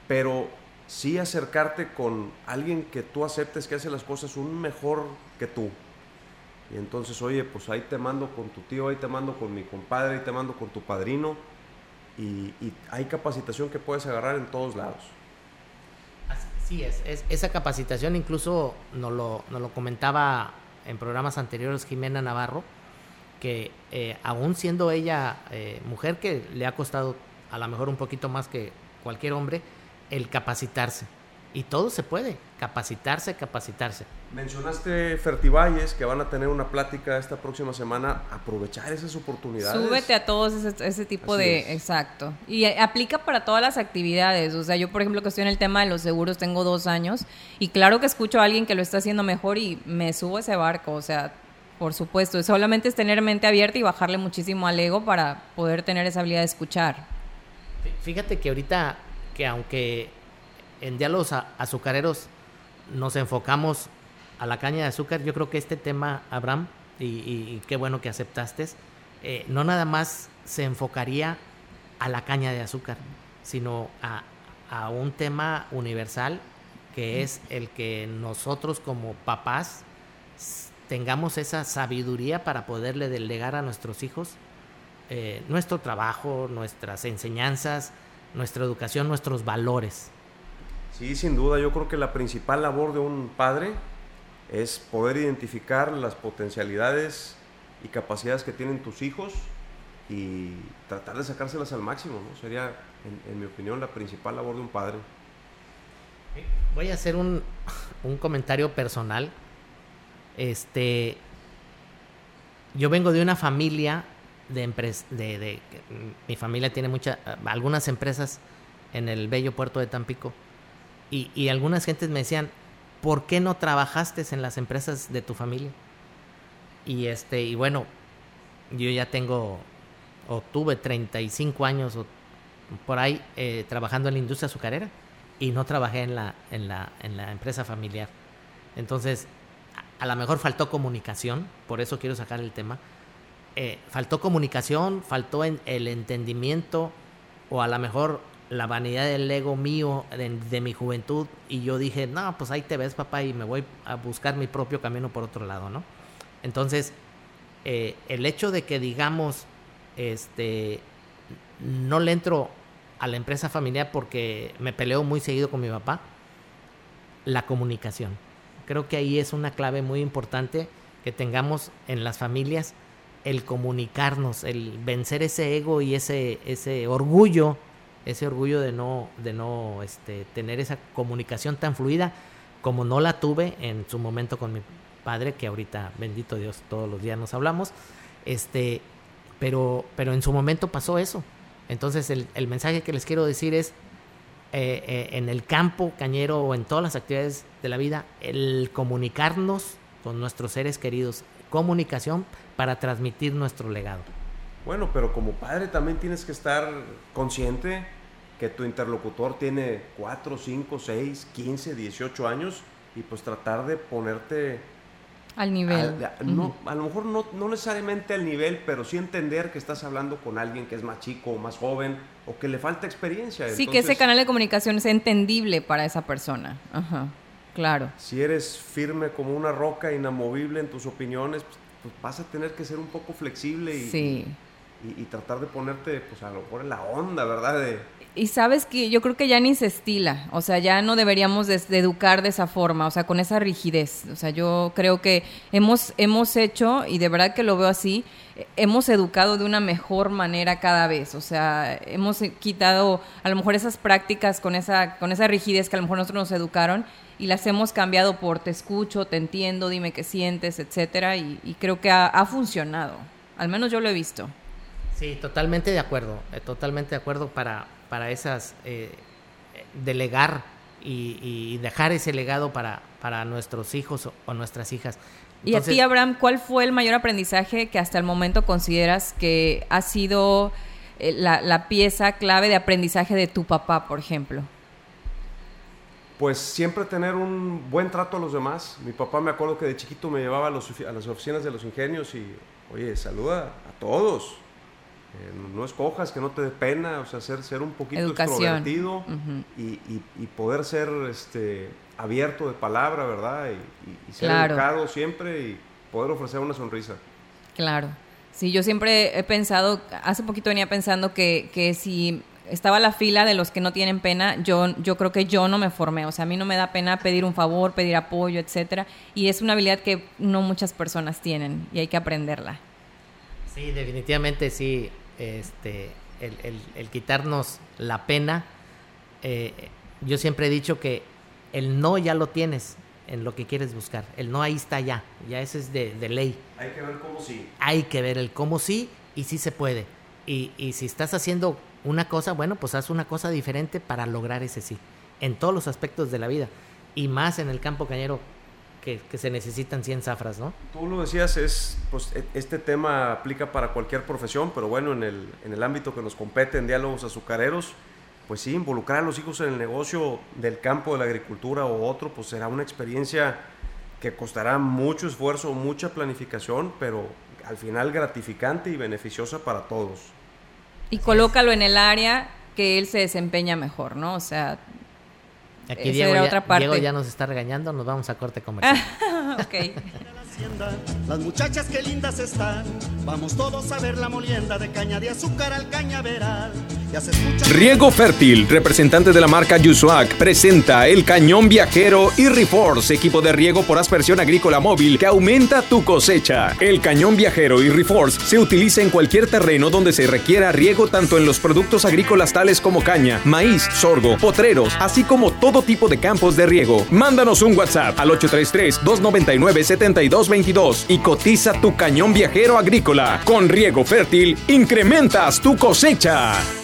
pero sí acercarte con alguien que tú aceptes que hace las cosas un mejor tú. Y entonces, oye, pues ahí te mando con tu tío, ahí te mando con mi compadre, ahí te mando con tu padrino. Y, hay capacitación que puedes agarrar en todos lados. Sí, es, esa capacitación incluso nos lo, lo comentaba en programas anteriores Jimena Navarro, que eh, aún siendo ella eh, mujer, que le ha costado a lo mejor un poquito más que cualquier hombre, el capacitarse. Y todo se puede, capacitarse, capacitarse. Mencionaste Fertivalles, que van a tener una plática esta próxima semana. Aprovechar esas oportunidades. Súbete a todos ese, tipo de... Exacto. Y aplica para todas las actividades. O sea, yo, por ejemplo, que estoy en el tema de los seguros, tengo dos años. Y claro que escucho a alguien que lo está haciendo mejor y me subo a ese barco. O sea, por supuesto. Solamente es tener mente abierta y bajarle muchísimo al ego para poder tener esa habilidad de escuchar. Fíjate que ahorita, que aunque en diálogos azucareros nos enfocamos a la caña de azúcar, yo creo que este tema, Abraham, y, qué bueno que aceptaste, eh, no nada más se enfocaría a la caña de azúcar, sino a, a un tema universal que es el que nosotros como papás tengamos esa sabiduría para poderle delegar a nuestros hijos eh, nuestro trabajo, nuestras enseñanzas, nuestra educación, nuestros valores. Sí, sin duda, yo creo que la principal labor de un padre es poder identificar las potencialidades y capacidades que tienen tus hijos y tratar de sacárselas al máximo, ¿no? Sería, en, mi opinión, la principal labor de un padre. Voy a hacer un, un comentario personal. Este, yo vengo de una familia de empresas, de, de, mi familia tiene muchas, algunas empresas en el bello puerto de Tampico y, algunas gentes me decían, ¿por qué no trabajaste en las empresas de tu familia? Y este, y bueno, yo ya tengo, o tuve 35 años por ahí eh, trabajando en la industria azucarera y no trabajé en la, en la, en la empresa familiar. Entonces, a, lo mejor faltó comunicación, por eso quiero sacar el tema. Eh, faltó comunicación, faltó el entendimiento, o a lo mejor la vanidad del ego mío de, mi juventud y yo dije, no, pues ahí te ves papá y me voy a buscar mi propio camino por otro lado, ¿no? Entonces, eh, el hecho de que digamos, este, no le entro a la empresa familiar porque me peleo muy seguido con mi papá, la comunicación. Creo que ahí es una clave muy importante que tengamos en las familias el comunicarnos, el vencer ese ego y ese, ese orgullo ese orgullo de no, de no este, tener esa comunicación tan fluida como no la tuve en su momento con mi padre, que ahorita, bendito Dios, todos los días nos hablamos, este, pero, pero en su momento pasó eso. Entonces el, el mensaje que les quiero decir es, eh, eh, en el campo cañero o en todas las actividades de la vida, el comunicarnos con nuestros seres queridos, comunicación para transmitir nuestro legado. Bueno, pero como padre también tienes que estar consciente que tu interlocutor tiene 4, 5, 6, 15, 18 años y pues tratar de ponerte al nivel. no, A lo mejor no, no, necesariamente al nivel, pero sí entender que estás hablando con alguien que es más chico o más joven o que le falta experiencia. Sí, que ese canal de comunicación es entendible para esa persona. Ajá, claro. Si eres firme como una roca, inamovible en tus opiniones, pues, pues vas a tener que ser un poco flexible y, y, tratar de ponerte, pues a lo mejor en la onda, ¿verdad? De, y sabes que yo creo que ya ni se estila, o sea, ya no deberíamos de, educar de esa forma, o sea, con esa rigidez. O sea, yo creo que hemos, hemos hecho, y de verdad que lo veo así, hemos educado de una mejor manera cada vez. O sea, hemos quitado a lo mejor esas prácticas con esa, con esa rigidez que a lo mejor nosotros nos educaron y las hemos cambiado por te escucho, te entiendo, dime qué sientes, etcétera, y, creo que ha, funcionado. Al menos yo lo he visto. Sí, totalmente de acuerdo, eh, totalmente de acuerdo para, para esas, eh, delegar y, dejar ese legado para, para nuestros hijos o, nuestras hijas. y a ti, Abraham, ¿cuál fue el mayor aprendizaje que hasta el momento consideras que ha sido eh, la, pieza clave de aprendizaje de tu papá, por ejemplo? Pues siempre tener un buen trato a los demás. Mi papá me acuerdo que de chiquito me llevaba a, a las oficinas de los ingenios y, oye, saluda a todos no escojas, que no te dé pena, o sea, ser, ser un poquito extrovertido y, poder ser este, abierto de palabra, ¿verdad? Y, ser educado siempre y poder ofrecer una sonrisa. Claro. Sí, yo siempre he pensado, hace poquito venía pensando que, que si estaba la fila de los que no tienen pena, yo, yo creo que yo no me formé, o sea, a mí no me da pena pedir un favor, pedir apoyo, etcétera, y es una habilidad que no muchas personas tienen y hay que aprenderla. Sí, definitivamente sí este, el, quitarnos la pena. Eh, yo siempre he dicho que el no ya lo tienes en lo que quieres buscar. El no ahí está ya, ya ese es de, ley. Hay que ver cómo sí. Hay que ver el cómo sí y sí se puede. Y, y si estás haciendo una cosa, bueno, pues haz una cosa diferente para lograr ese sí. En todos los aspectos de la vida. Y más en el campo cañero, que, se necesitan 100 zafras, ¿no? Tú lo decías, es, pues, e, este tema aplica para cualquier profesión, pero bueno, en el, en el ámbito que nos compete en diálogos azucareros, pues sí, involucrar a los hijos en el negocio del campo de la agricultura o otro, pues será una experiencia que costará mucho esfuerzo, mucha planificación, pero al final gratificante y beneficiosa para todos. Y colócalo en el área que él se desempeña mejor, ¿no? O sea, Aquí Diego, ya, otra parte. Diego ya nos está regañando, nos vamos a corte comercial. ok. Las muchachas que lindas están, vamos todos a ver la molienda de caña de azúcar al cañaveral. Riego Fértil, representante de la marca Yusuac, presenta el cañón viajero y Reforce, equipo de riego por aspersión agrícola móvil que aumenta tu cosecha. El cañón viajero y Reforce se utiliza en cualquier terreno donde se requiera riego tanto en los productos agrícolas tales como caña, maíz, sorgo, potreros, así como todo tipo de campos de riego. Mándanos un WhatsApp al 833-299-7222 y cotiza tu cañón viajero agrícola. Con Riego Fértil, incrementas tu cosecha.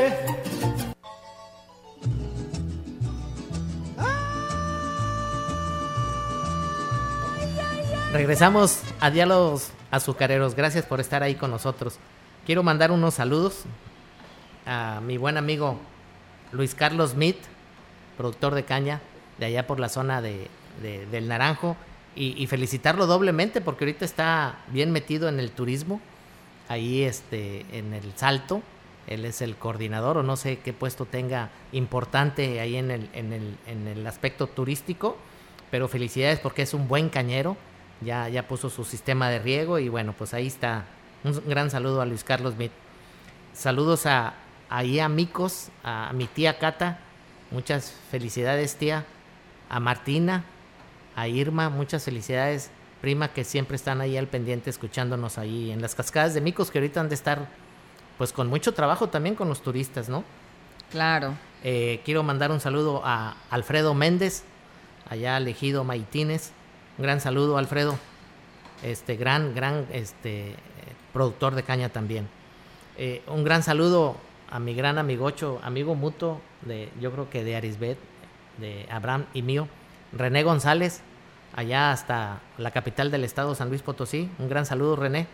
Regresamos a Diálogos Azucareros. Gracias por estar ahí con nosotros. Quiero mandar unos saludos a mi buen amigo Luis Carlos Smith, productor de caña, de allá por la zona de, de- del Naranjo, y, y felicitarlo doblemente porque ahorita está bien metido en el turismo, ahí este, en el Salto. Él es el coordinador o no sé qué puesto tenga importante ahí en el, en el, en el aspecto turístico, pero felicidades porque es un buen cañero, ya, ya puso su sistema de riego y bueno, pues ahí está. Un gran saludo a Luis Carlos Smith. Saludos a, ahí a Micos, a mi tía Cata, muchas felicidades tía, a Martina, a Irma, muchas felicidades, prima que siempre están ahí al pendiente escuchándonos ahí en las cascadas de Micos que ahorita han de estar pues con mucho trabajo también con los turistas, ¿no? Claro. Eh, quiero mandar un saludo a Alfredo Méndez, allá elegido Maitines. Un gran saludo, Alfredo. Este gran, gran este, productor de caña también. Eh, un gran saludo a mi gran amigocho, amigo mutuo, de, yo creo que de Arisbet, de Abraham y mío, René González, allá hasta la capital del estado, San Luis Potosí. Un gran saludo, René.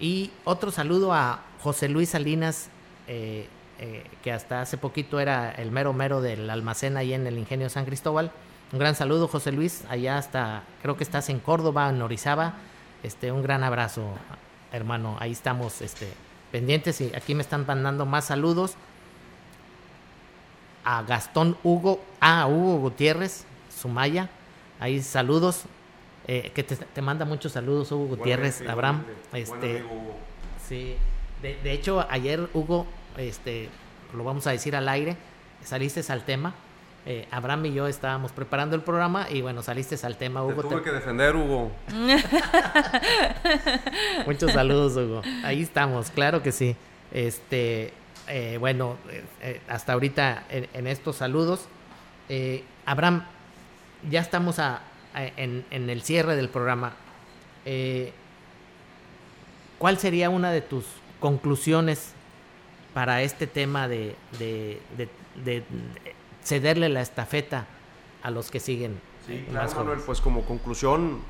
Y otro saludo a José Luis Salinas, eh, eh, que hasta hace poquito era el mero mero del almacén ahí en el Ingenio San Cristóbal. Un gran saludo, José Luis, allá hasta, creo que estás en Córdoba, en Orizaba. Este, un gran abrazo, hermano. Ahí estamos este, pendientes y aquí me están mandando más saludos. A Gastón Hugo, a Hugo Gutiérrez, Sumaya. Ahí saludos. eh, que te, te manda muchos saludos, Hugo Gutiérrez, Abraham. Este. Sí, de, de hecho ayer Hugo, este, lo vamos a decir al aire, saliste al tema. Eh, Abraham y yo estábamos preparando el programa y bueno, saliste al tema, Te Hugo. tuve te- que defender, Hugo. Muchos saludos, Hugo. Ahí estamos, claro que sí. Este, eh, bueno, eh, hasta ahorita en, en estos saludos. Abraham, ya estamos a- a- en, en el cierre del programa. ¿Cuál sería una de tus conclusiones para este tema de, de- de- de- de cederle la estafeta a los que siguen? Sí, claro, Manuel, pues como conclusión,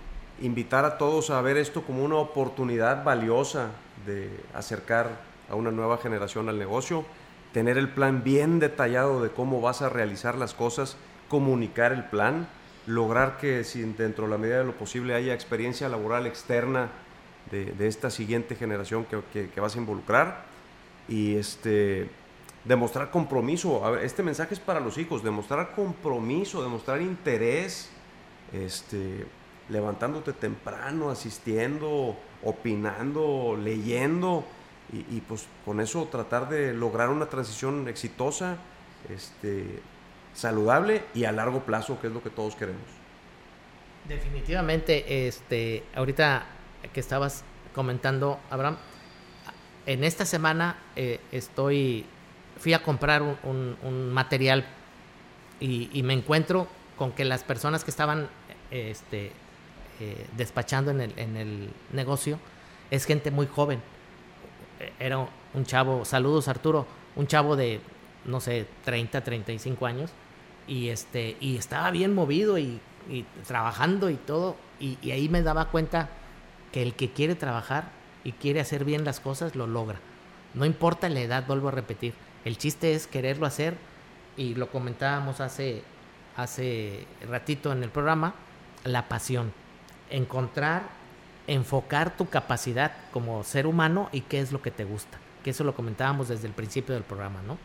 invitar a todos a ver esto como una oportunidad valiosa de acercar a una nueva generación al negocio, tener el plan bien detallado de cómo vas a realizar las cosas, comunicar el plan, lograr que si dentro de la medida de lo posible haya experiencia laboral externa de, de esta siguiente generación que, que- que vas a involucrar y este demostrar compromiso. Este mensaje es para los hijos, demostrar compromiso, demostrar interés, este, levantándote temprano, asistiendo, opinando, leyendo y, y, pues con eso tratar de lograr una transición exitosa, este, saludable y a largo plazo, que es lo que todos queremos. Definitivamente, este, ahorita que estabas comentando, Abraham, en esta semana eh, estoy, fui a comprar un, material y, me encuentro con que las personas que estaban este, eh, despachando en el, negocio es gente muy joven. Era un chavo, saludos Arturo, un chavo de, no sé, 30, 35 años y este y estaba bien movido y, trabajando y todo y ahí me daba cuenta que el que quiere trabajar y quiere hacer bien las cosas lo logra no importa la edad vuelvo a repetir el chiste es quererlo hacer y lo comentábamos hace hace ratito en el programa la pasión encontrar enfocar tu capacidad como ser humano y qué es lo que te gusta que eso lo comentábamos desde el principio del programa no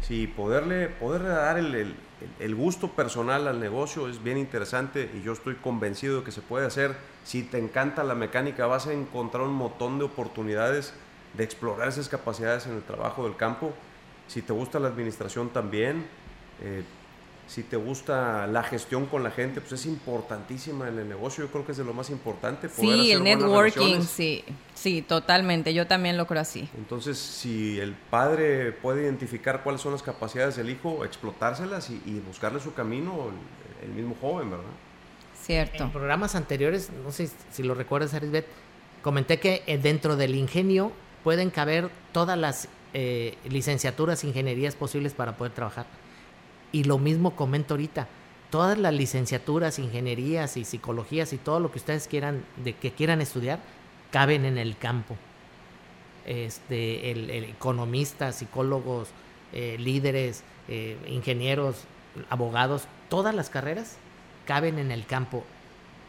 Sí, poderle, poderle dar el, el- el gusto personal al negocio es bien interesante y yo estoy convencido de que se puede hacer. Si te encanta la mecánica, vas a encontrar un montón de oportunidades de explorar esas capacidades en el trabajo del campo. Si te gusta la administración también, eh, si te gusta la gestión con la gente, pues es importantísima en el negocio. Yo creo que es de lo más importante. poder Sí, hacer el networking, sí, sí, totalmente. Yo también lo creo así. Entonces, si el padre puede identificar cuáles son las capacidades del hijo, explotárselas y, y buscarle su camino, el, el mismo joven, ¿verdad? Cierto. En programas anteriores, no sé si lo recuerdas, Arisbet, comenté que eh, dentro del ingenio pueden caber todas las eh, licenciaturas, ingenierías posibles para poder trabajar. Y lo mismo comento ahorita. todas las licenciaturas, ingenierías y psicologías y todo lo que ustedes quieran, de que quieran estudiar, caben en el campo. Este, el, economistas, psicólogos, eh, líderes, eh, ingenieros, abogados, todas las carreras caben en el campo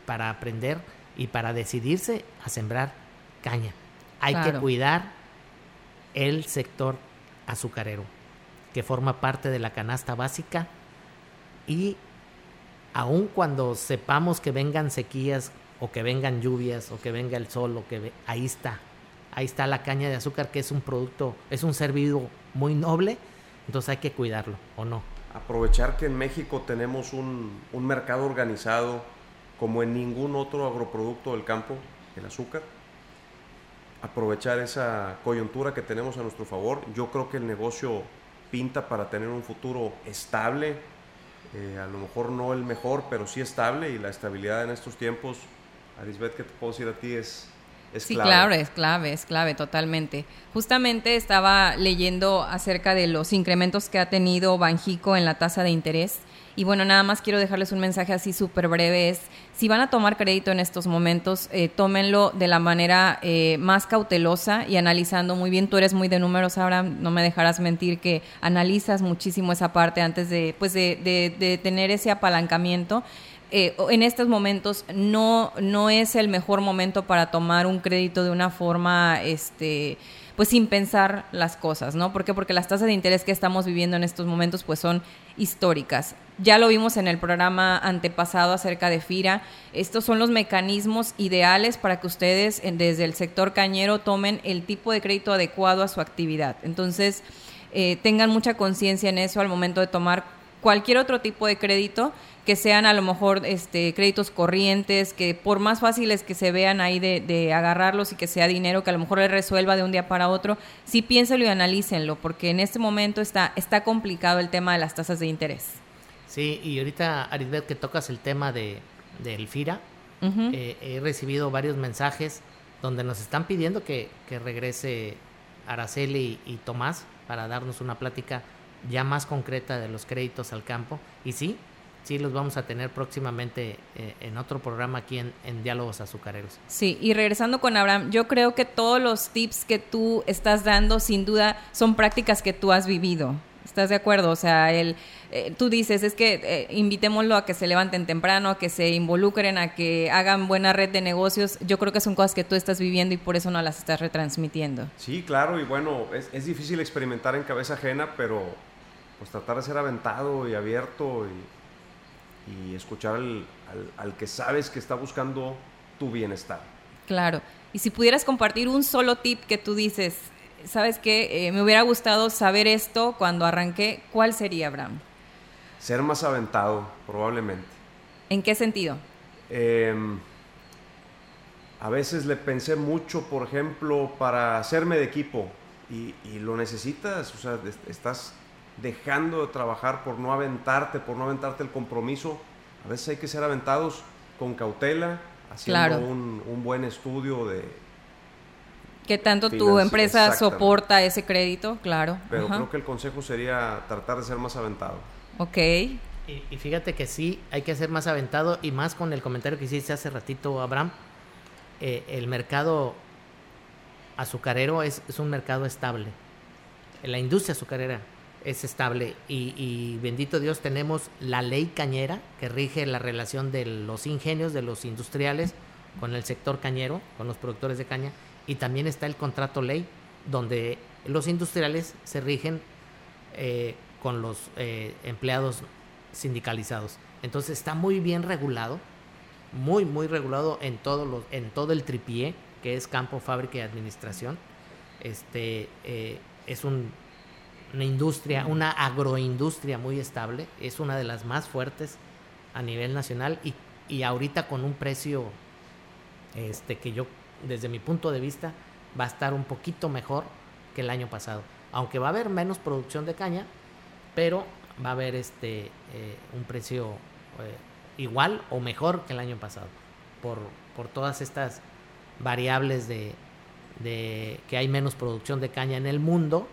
para aprender y para decidirse a sembrar caña. Hay que cuidar el sector azucarero, que forma parte de la canasta básica y aun cuando sepamos que vengan sequías o que vengan lluvias o que venga el sol o que ahí está, ahí está la caña de azúcar que es un producto, es un ser vivo muy noble, entonces hay que cuidarlo, ¿o no? Aprovechar que en México tenemos un, un mercado organizado como en ningún otro agroproducto del campo, el azúcar. Aprovechar esa coyuntura que tenemos a nuestro favor. Yo creo que el negocio pinta para tener un futuro estable, eh, a lo mejor no el mejor, pero sí estable y la estabilidad en estos tiempos, Arisbet, ¿qué te puedo decir a ti? Es, es sí, claro, es clave, es clave totalmente. Justamente estaba leyendo acerca de los incrementos que ha tenido Banjico en la tasa de interés y bueno, nada más quiero dejarles un mensaje así súper breve. Es, si van a tomar crédito en estos momentos, eh, tómenlo de la manera eh, más cautelosa y analizando muy bien. Tú eres muy de números, Abraham, no me dejarás mentir que analizas muchísimo esa parte antes de, pues de, de, tener ese apalancamiento. Eh, en estos momentos no, no es el mejor momento para tomar un crédito de una forma, este, pues sin pensar las cosas, ¿no? ¿Por qué? Porque las tasas de interés que estamos viviendo en estos momentos, pues son históricas. Ya lo vimos en el programa antepasado acerca de FIRA. Estos son los mecanismos ideales para que ustedes desde el sector cañero tomen el tipo de crédito adecuado a su actividad. Entonces, eh, tengan mucha conciencia en eso al momento de tomar cualquier otro tipo de crédito que sean a lo mejor este, créditos corrientes, que por más fáciles que se vean ahí de, de, agarrarlos y que sea dinero que a lo mejor les resuelva de un día para otro, sí piénselo y analícenlo, porque en este momento está, está complicado el tema de las tasas de interés. Sí, y ahorita, Arisbet, que tocas el tema de, del FIRA, eh, he recibido varios mensajes donde nos están pidiendo que, que regrese Araceli y, Tomás para darnos una plática ya más concreta de los créditos al campo. Y sí, sí los vamos a tener próximamente eh, en otro programa aquí en, en, Diálogos Azucareros. Sí, y regresando con Abraham, yo creo que todos los tips que tú estás dando, sin duda, son prácticas que tú has vivido. ¿Estás de acuerdo? O sea, el, eh, tú dices, es que eh, invitémoslo a que se levanten temprano, a que se involucren, a que hagan buena red de negocios. Yo creo que son cosas que tú estás viviendo y por eso no las estás retransmitiendo. Sí, claro, y bueno, es, es difícil experimentar en cabeza ajena, pero pues tratar de ser aventado y abierto y, y escuchar al, al que sabes que está buscando tu bienestar. Claro. Y si pudieras compartir un solo tip que tú dices, ¿sabes qué? Eh, me hubiera gustado saber esto cuando arranqué. ¿Cuál sería, Abraham? Ser más aventado, probablemente. ¿En qué sentido? Em, a veces le pensé mucho, por ejemplo, para hacerme de equipo y, lo necesitas, o sea, estás dejando de trabajar por no aventarte, por no aventarte el compromiso. A veces hay que ser aventados con cautela, haciendo un buen estudio de, que tanto tu empresa soporta ese crédito, claro. Pero creo que el consejo sería tratar de ser más aventado. Ok. Y, fíjate que sí, hay que ser más aventado y más con el comentario que hiciste hace ratito, Abraham. Eh, el mercado azucarero es, un mercado estable. La industria azucarera es estable y, bendito Dios tenemos la ley cañera que rige la relación de los ingenios, de los industriales con el sector cañero, con los productores de caña y también está el contrato ley, donde los industriales se rigen eh, con los eh, empleados sindicalizados. Entonces está muy bien regulado, muy, muy regulado en todo, los, en todo el tripié, que es campo, fábrica y administración. Este, eh, es un, una industria, una agroindustria muy estable, es una de las más fuertes a nivel nacional y, y ahorita con un precio este, que yo desde mi punto de vista, va a estar un poquito mejor que el año pasado. Aunque va a haber menos producción de caña, pero va a haber este eh, un precio eh, igual o mejor que el año pasado. Por, por todas estas variables de, de, que hay menos producción de caña en el mundo,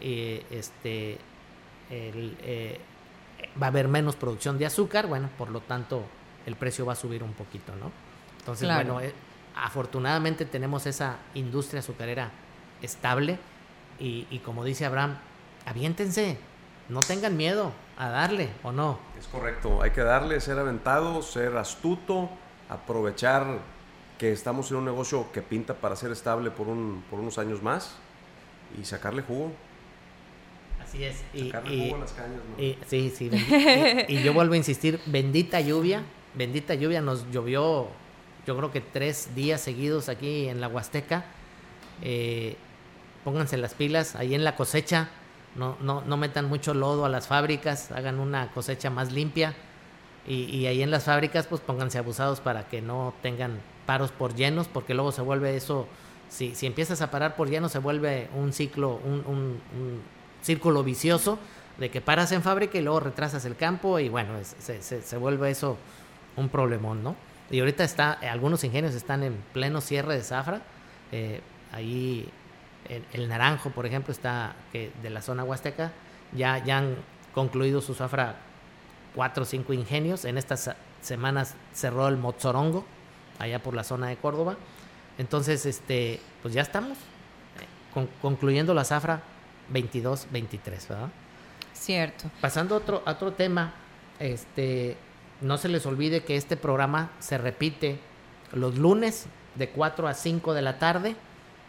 eh, este, va a haber menos producción de azúcar, bueno, por lo tanto el precio va a subir un poquito, ¿no? Entonces, bueno, eh, afortunadamente tenemos esa industria azucarera estable y, y como dice Abraham, aviéntense, no tengan miedo a darle o no. Es correcto, hay que darle, ser aventado, ser astuto, aprovechar que estamos en un negocio que pinta para ser estable por, un, por unos años más y sacarle jugo. Así es. Y, a las cañas, ¿no? y, sí, sí. y, yo vuelvo a insistir, bendita lluvia, bendita lluvia, nos llovió yo creo que tres días seguidos aquí en la Huasteca. Eh, pónganse las pilas, ahí en la cosecha, no, no, no metan mucho lodo a las fábricas, hagan una cosecha más limpia. Y, y ahí en las fábricas, pues pónganse abusados para que no tengan paros por llenos, porque luego se vuelve eso, si, si empiezas a parar por llenos, se vuelve un ciclo, un, un, un círculo vicioso de que paras en fábrica y luego retrasas el campo y bueno, se, se, se, vuelve eso un problemón, ¿no? Y ahorita está, algunos ingenios están en pleno cierre de zafra, eh, ahí el, el, Naranjo, por ejemplo, está de la zona huasteca, ya, ya han concluido su zafra cuatro o cinco ingenios, en estas semanas cerró el Mozorongo, allá por la zona de Córdoba. Entonces, este, pues ya estamos con, concluyendo la zafra 22-23, ¿verdad? Cierto. Pasando a otro, a otro tema, este, no se les olvide que este programa se repite los lunes de 4 a 5 de la tarde.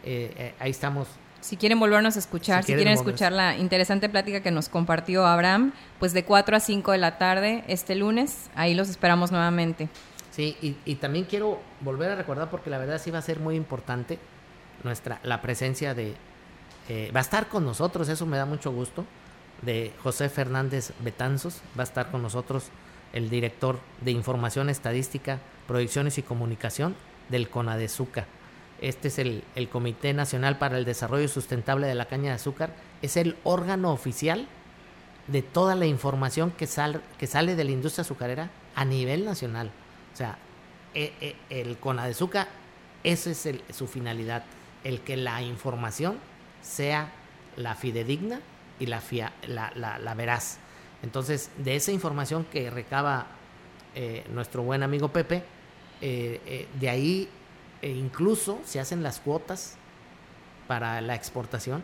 Eh, eh, ahí estamos si quieren volvernos a escuchar, si, quieren escuchar la interesante plática que nos compartió Abraham, pues de 4 a 5 de la tarde este lunes, ahí los esperamos nuevamente. Sí, y, y, también quiero volver a recordar, porque la verdad sí va a ser muy importante nuestra, la presencia de, eh, va a estar con nosotros, eso me da mucho gusto, de José Fernández Betanzos, va a estar con nosotros el director de Información Estadística, Proyecciones y Comunicación del CONADEZUCA. Este es el, el, Comité Nacional para el Desarrollo Sustentable de la Caña de Azúcar. Es el órgano oficial de toda la información que, que sale de la industria azucarera a nivel nacional. O sea, eh, eh, el CONADEZUCA, esa es el, su finalidad, el que la información sea la fidedigna y la, la, la, veraz. Entonces, de esa información que recaba eh, nuestro buen amigo Pepe, de ahí e incluso se hacen las cuotas para la exportación,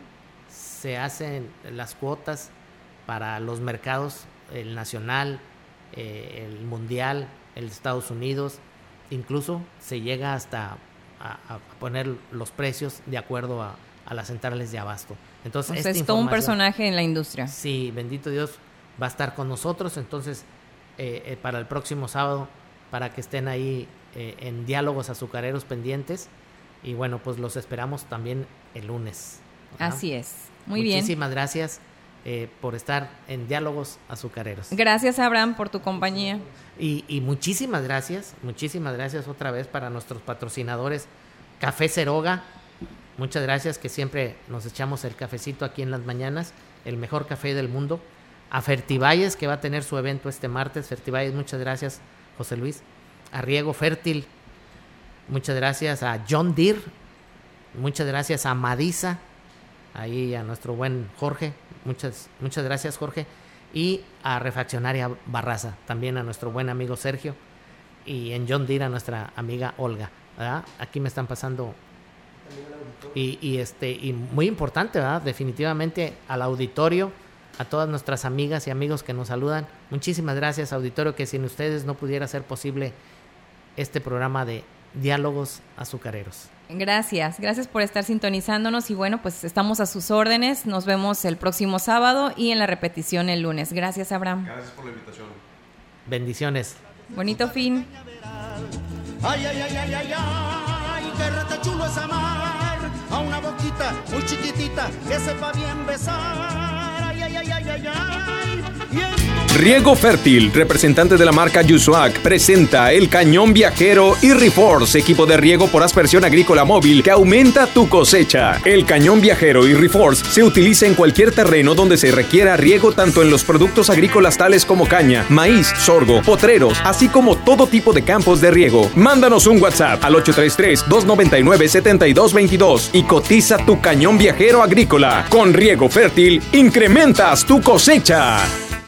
se hacen las cuotas para los mercados, el nacional, eh, el mundial, el Estados Unidos, incluso se llega hasta a, a poner los precios de acuerdo a, a, las centrales de abasto. Entonces, o sea, es todo un personaje en la industria. Sí, bendito Dios, va a estar con nosotros, entonces eh, eh, para el próximo sábado, para que estén ahí eh, en diálogos azucareros pendientes. Y bueno, pues los esperamos también el lunes. Así es. Muy Muchísimas bien. Muchísimas gracias eh, por estar en diálogos azucareros. Gracias, Abraham, por tu compañía. Y, y, muchísimas gracias, muchísimas gracias otra vez para nuestros patrocinadores. Café Ceroga, muchas gracias que siempre nos echamos el cafecito aquí en las mañanas, el mejor café del mundo. A Fertivalles, que va a tener su evento este martes. Fertivalles, muchas gracias, José Luis a Riego Fértil, muchas gracias a John Deere, muchas gracias a Madisa, ahí a nuestro buen Jorge, muchas, muchas gracias Jorge, y a Refaccionaria Barraza, también a nuestro buen amigo Sergio, y en John Deere a nuestra amiga Olga. Aquí me están pasando... Y, y, este y muy importante, ¿verdad? Definitivamente al auditorio, a todas nuestras amigas y amigos que nos saludan. Muchísimas gracias, auditorio, que sin ustedes no pudiera ser posible este programa de diálogos azucareros. Gracias, gracias por estar sintonizándonos y bueno, pues estamos a sus órdenes. Nos vemos el próximo sábado y en la repetición el lunes. Gracias, Abraham. Gracias por la invitación. Bendiciones. Bonito fin. Ay, ay, ay, ay, ay, ay, qué rata chulo es amar a una boquita muy chiquitita que sepa bien besar. Ay, ay, ay, ay, ay, ay. Riego Fértil, representante de la marca Yusuac, presenta el cañón viajero y Reforce, equipo de riego por aspersión agrícola móvil que aumenta tu cosecha. El cañón viajero y Reforce se utiliza en cualquier terreno donde se requiera riego tanto en los productos agrícolas tales como caña, maíz, sorgo, potreros, así como todo tipo de campos de riego. Mándanos un WhatsApp al 833-299-7222 y cotiza tu cañón viajero agrícola. Con Riego Fértil, incrementas tu cosecha.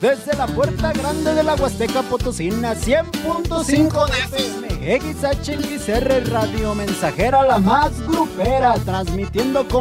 Desde la puerta grande de la Huasteca Potosina, 100.5 de FM, XHXR Radio Mensajera, la más grupera, transmitiendo con